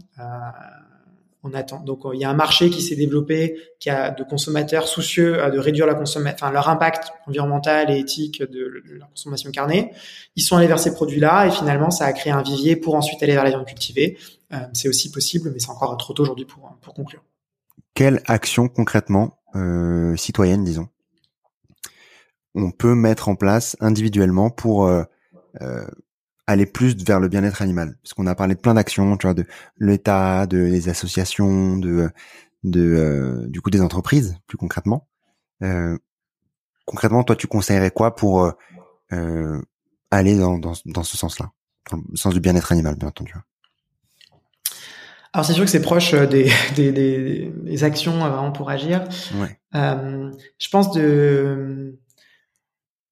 On attend. Donc il y a un marché qui s'est développé, qui a de consommateurs soucieux de réduire leur impact environnemental et éthique de, la consommation carnée. Ils sont allés vers ces produits-là et finalement ça a créé un vivier pour ensuite aller vers la viande cultivée. Euh, c'est aussi possible, mais c'est encore trop tôt aujourd'hui pour pour conclure. Quelle action concrètement euh, citoyenne, disons, on peut mettre en place individuellement pour euh, euh aller plus vers le bien-être animal parce qu'on a parlé de plein d'actions tu vois de l'État de les associations de de euh, du coup des entreprises plus concrètement euh, concrètement toi tu conseillerais quoi pour euh, aller dans, dans, dans ce sens-là, dans le sens du bien-être animal, bien entendu. Alors c'est sûr que c'est proche euh, des, des, des, des, actions euh, vraiment pour agir. Ouais. Euh, je pense de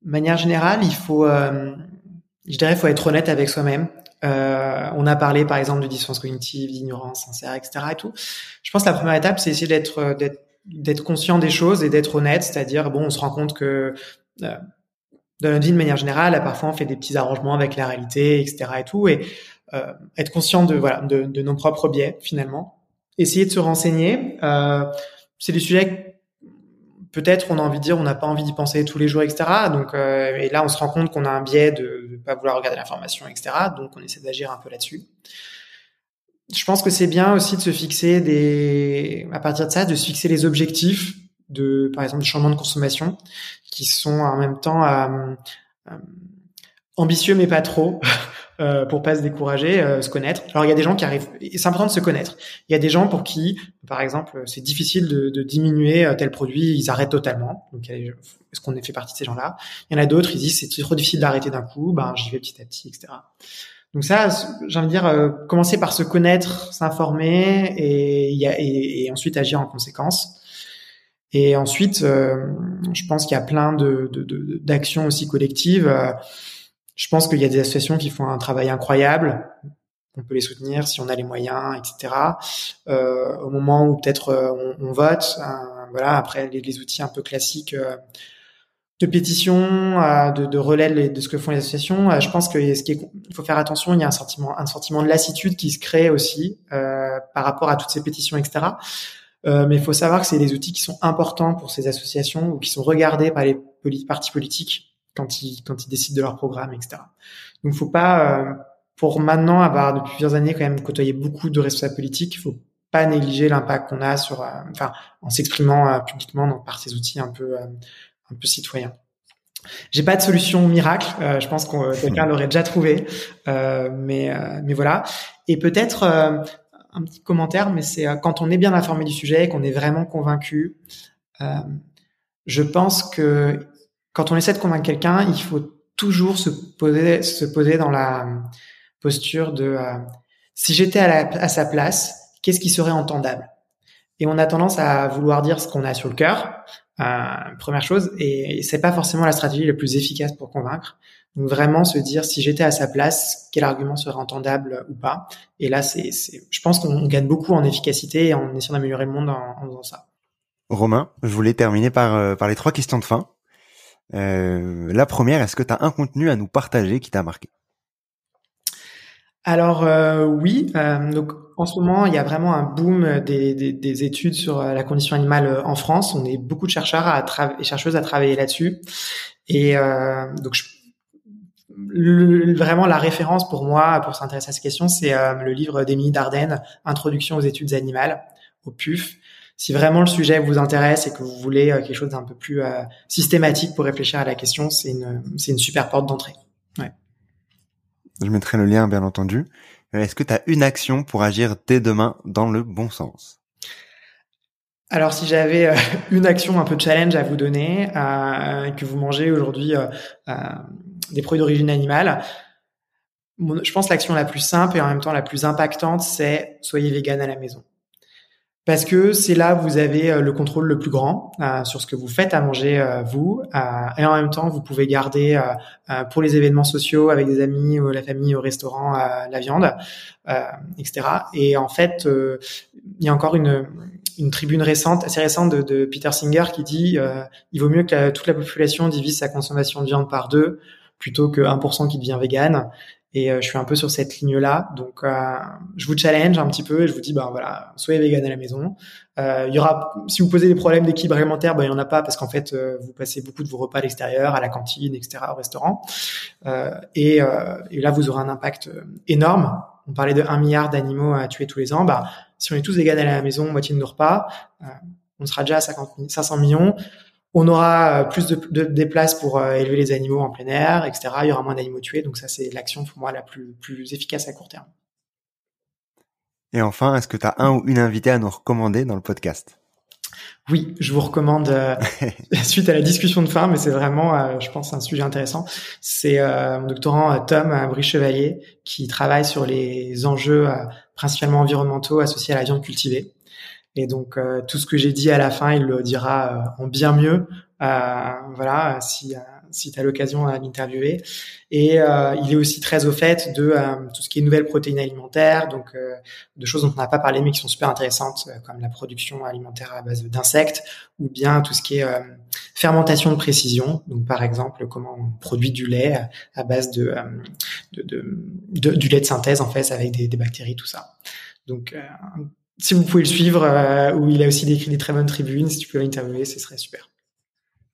manière générale, il faut, euh, je dirais, faut être honnête avec soi-même. Euh, on a parlé par exemple de dysfonction cognitive, d'ignorance sincère, etc. Et tout. Je pense que la première étape, c'est essayer d'être d'être d'être conscient des choses et d'être honnête, c'est-à-dire bon, on se rend compte que euh, dans notre vie de manière générale, parfois on fait des petits arrangements avec la réalité, etc. et tout, et euh, être conscient de voilà de, de, nos propres biais finalement. Essayer de se renseigner. Euh, c'est des sujets peut-être on a envie de dire on n'a pas envie d'y penser tous les jours, etc. Donc euh, et là on se rend compte qu'on a un biais de ne pas vouloir regarder l'information, etc. Donc on essaie d'agir un peu là-dessus. Je pense que c'est bien aussi de se fixer des, à partir de ça, de se fixer les objectifs de, par exemple, du changement de consommation, qui sont en même temps euh, euh, ambitieux mais pas trop. Euh, pour pas se décourager, euh, se connaître. Alors il y a des gens qui arrivent, c'est important de se connaître. Il y a des gens pour qui, par exemple, c'est difficile de, de, diminuer euh, tel produit, ils arrêtent totalement. Donc est-ce qu'on fait partie de ces gens-là? Il y en a d'autres, ils disent c'est trop difficile d'arrêter d'un coup, ben j'y vais petit à petit, etc. Donc ça, j'ai envie de dire, euh, commencer par se connaître, s'informer et, et, et, ensuite agir en conséquence. Et ensuite, euh, je pense qu'il y a plein de d'actions aussi collectives. Je pense qu'il y a des associations qui font un travail incroyable. On peut les soutenir si on a les moyens, etc. Euh, au moment où peut-être euh, on, vote, euh, voilà. Après les, outils un peu classiques euh, de pétition, de, relais de, ce que font les associations. je pense que ce qui est, il faut faire attention. Il y a un sentiment, un sentiment de lassitude qui se crée aussi par rapport à toutes ces pétitions, etc. Mais il faut savoir que c'est des outils qui sont importants pour ces associations ou qui sont regardés par les partis politiques quand ils quand ils décident de leur programme, etc. Donc, faut pas euh, pour maintenant avoir depuis plusieurs années quand même côtoyé beaucoup de responsables politiques, il faut pas négliger l'impact qu'on a sur, euh, enfin, en s'exprimant euh, publiquement donc, par ces outils un peu un peu citoyens. J'ai pas de solution miracle. je pense qu'on quelqu'un l'aurait déjà trouvé, mais mais voilà. Et peut-être un petit commentaire, mais c'est quand on est bien informé du sujet, qu'on est vraiment convaincu. je pense que quand on essaie de convaincre quelqu'un, il faut toujours se poser, se poser dans la posture de euh, si j'étais à, sa place, qu'est-ce qui serait entendable? Et on a tendance à vouloir dire ce qu'on a sur le cœur, euh, première chose, et c'est pas forcément la stratégie la plus efficace pour convaincre. Donc vraiment se dire si j'étais à sa place, quel argument serait entendable ou pas? Et là, c'est, je pense qu'on gagne beaucoup en efficacité en essayant d'améliorer le monde en, en faisant ça. Romain, je voulais terminer par, euh, par les trois questions de fin. Euh, la première, est-ce que tu as un contenu à nous partager qui t'a marqué? Alors euh, oui, euh, donc en ce moment il y a vraiment un boom des, des, des études sur euh, la condition animale euh, en France. On est beaucoup de chercheurs à et chercheuses à travailler là-dessus. Et euh, donc je, vraiment la référence pour moi pour s'intéresser à ces questions, c'est le livre d'Émilie Dardenne, Introduction aux études animales, au PUF, si vraiment le sujet vous intéresse et que vous voulez euh, quelque chose d'un peu plus euh, systématique pour réfléchir à la question, c'est une, c'est une super porte d'entrée. Ouais. Je mettrai le lien, bien entendu. Euh, est-ce que tu as une action pour agir dès demain dans le bon sens? Alors, si j'avais une action un peu challenge à vous donner, euh, que vous mangez aujourd'hui euh, des produits d'origine animale, je pense l'action la plus simple et en même temps la plus impactante, c'est soyez vegan à la maison parce que c'est là où vous avez euh, le contrôle le plus grand euh, sur ce que vous faites à manger euh, vous, et en même temps vous pouvez garder pour les événements sociaux avec des amis ou la famille au restaurant la viande, etc. Et en fait, il y a encore une, une tribune récente, assez récente de, de Peter Singer qui dit il vaut mieux que toute la population divise sa consommation de viande par deux plutôt que 1% qui devient vegan. Et euh, je suis un peu sur cette ligne-là. Donc, euh, je vous challenge un petit peu et je vous dis, ben voilà, soyez vegan à la maison. Euh, il y aura, si vous posez des problèmes d'équilibre alimentaire, ben il y en a pas parce qu'en fait, euh, vous passez beaucoup de vos repas à l'extérieur, à la cantine, etc., au restaurant. Et, et, là, vous aurez un impact énorme. On parlait de 1 milliard d'animaux à tuer tous les ans. Bah, si on est tous vegan à la maison, moitié de nos repas, on sera déjà à 50, 500 millions. On aura euh, plus de, de des places pour euh, élever les animaux en plein air, etc. Il y aura moins d'animaux tués. Donc ça, c'est l'action pour moi la plus, plus efficace à court terme. Et enfin, est-ce que tu as un ou une invitée à nous recommander dans le podcast? Oui, je vous recommande, euh, suite à la discussion de fin, mais c'est vraiment, euh, je pense, un sujet intéressant. C'est euh, mon doctorant Tom Brie-Chevalier qui travaille sur les enjeux principalement environnementaux associés à la viande cultivée. Et donc, tout ce que j'ai dit à la fin, il le dira en bien mieux. voilà, si si tu as l'occasion à l'interviewer. Et euh, il est aussi très au fait de euh, tout ce qui est nouvelles protéines alimentaires, donc euh, de choses dont on n'a pas parlé mais qui sont super intéressantes, comme la production alimentaire à base d'insectes, ou bien tout ce qui est fermentation de précision, donc par exemple comment on produit du lait à base de, de, de, du lait de synthèse en fait avec des, des bactéries, tout ça. Donc si vous pouvez le suivre, où il a aussi écrit des très bonnes tribunes, si tu peux l'interviewer, ce serait super.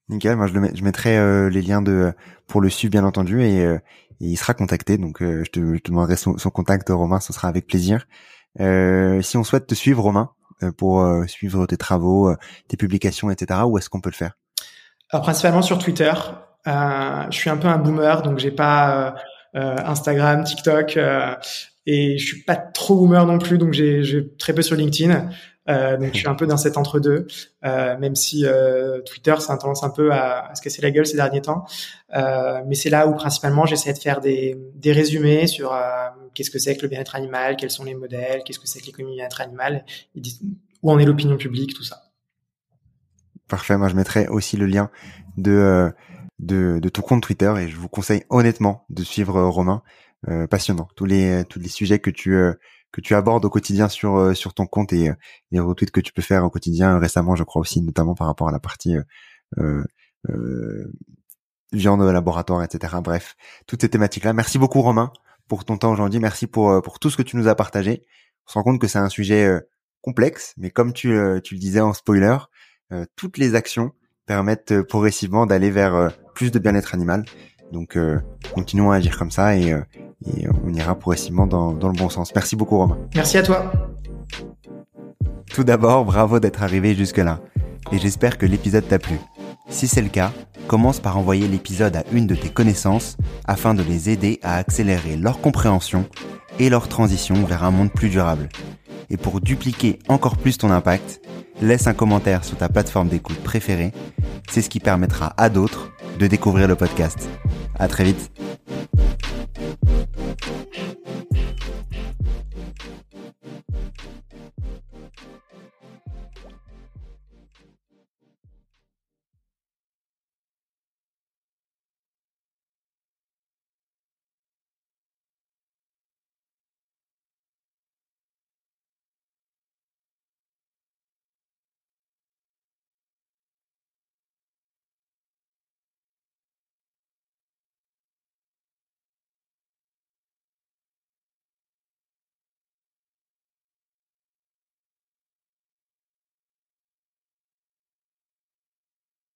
Nickel, moi je, le je mettrai euh, les liens de pour le suivre bien entendu et, euh, il sera contacté. Donc euh, je, te, je, te, demanderai son, son, contact, Romain, ce sera avec plaisir. si on souhaite te suivre, Romain, pour suivre tes travaux, tes publications, etc., où est-ce qu'on peut le faire? Alors principalement sur Twitter. je suis un peu un boomer, donc j'ai pas Instagram, TikTok. Et je suis pas trop boomer non plus, donc j'ai très peu sur LinkedIn. Euh, donc je suis un peu dans cet entre-deux, euh, même si euh, Twitter ça a tendance un peu à, à, se casser la gueule ces derniers temps. Euh, mais c'est là où principalement j'essaie de faire des, des résumés sur euh, qu'est-ce que c'est que le bien-être animal, quels sont les modèles, qu'est-ce que c'est que l'économie bien-être animal, où en est l'opinion publique, tout ça. Parfait, moi je mettrai aussi le lien de, euh, de, de ton compte Twitter et je vous conseille honnêtement de suivre Romain. Passionnant, tous les tous les sujets que tu que tu abordes au quotidien sur euh, sur ton compte et euh, les retweets que tu peux faire au quotidien euh, récemment, je crois aussi, notamment par rapport à la partie euh, euh, viande laboratoire, etc. Bref, toutes ces thématiques-là. Merci beaucoup Romain pour ton temps aujourd'hui. Merci pour pour tout ce que tu nous as partagé. On se rend compte que c'est un sujet complexe, mais comme tu, tu le disais en spoiler, toutes les actions permettent progressivement d'aller vers plus de bien-être animal. Donc continuons à agir comme ça et, et on ira progressivement dans, dans, le bon sens. Merci beaucoup Romain. Merci à toi. Tout d'abord, bravo d'être arrivé jusque-là. Et j'espère que l'épisode t'a plu. Si c'est le cas, commence par envoyer l'épisode à une de tes connaissances afin de les aider à accélérer leur compréhension et leur transition vers un monde plus durable. Et pour dupliquer encore plus ton impact, laisse un commentaire sur ta plateforme d'écoute préférée. C'est ce qui permettra à d'autres de découvrir le podcast. À très vite. Thank you.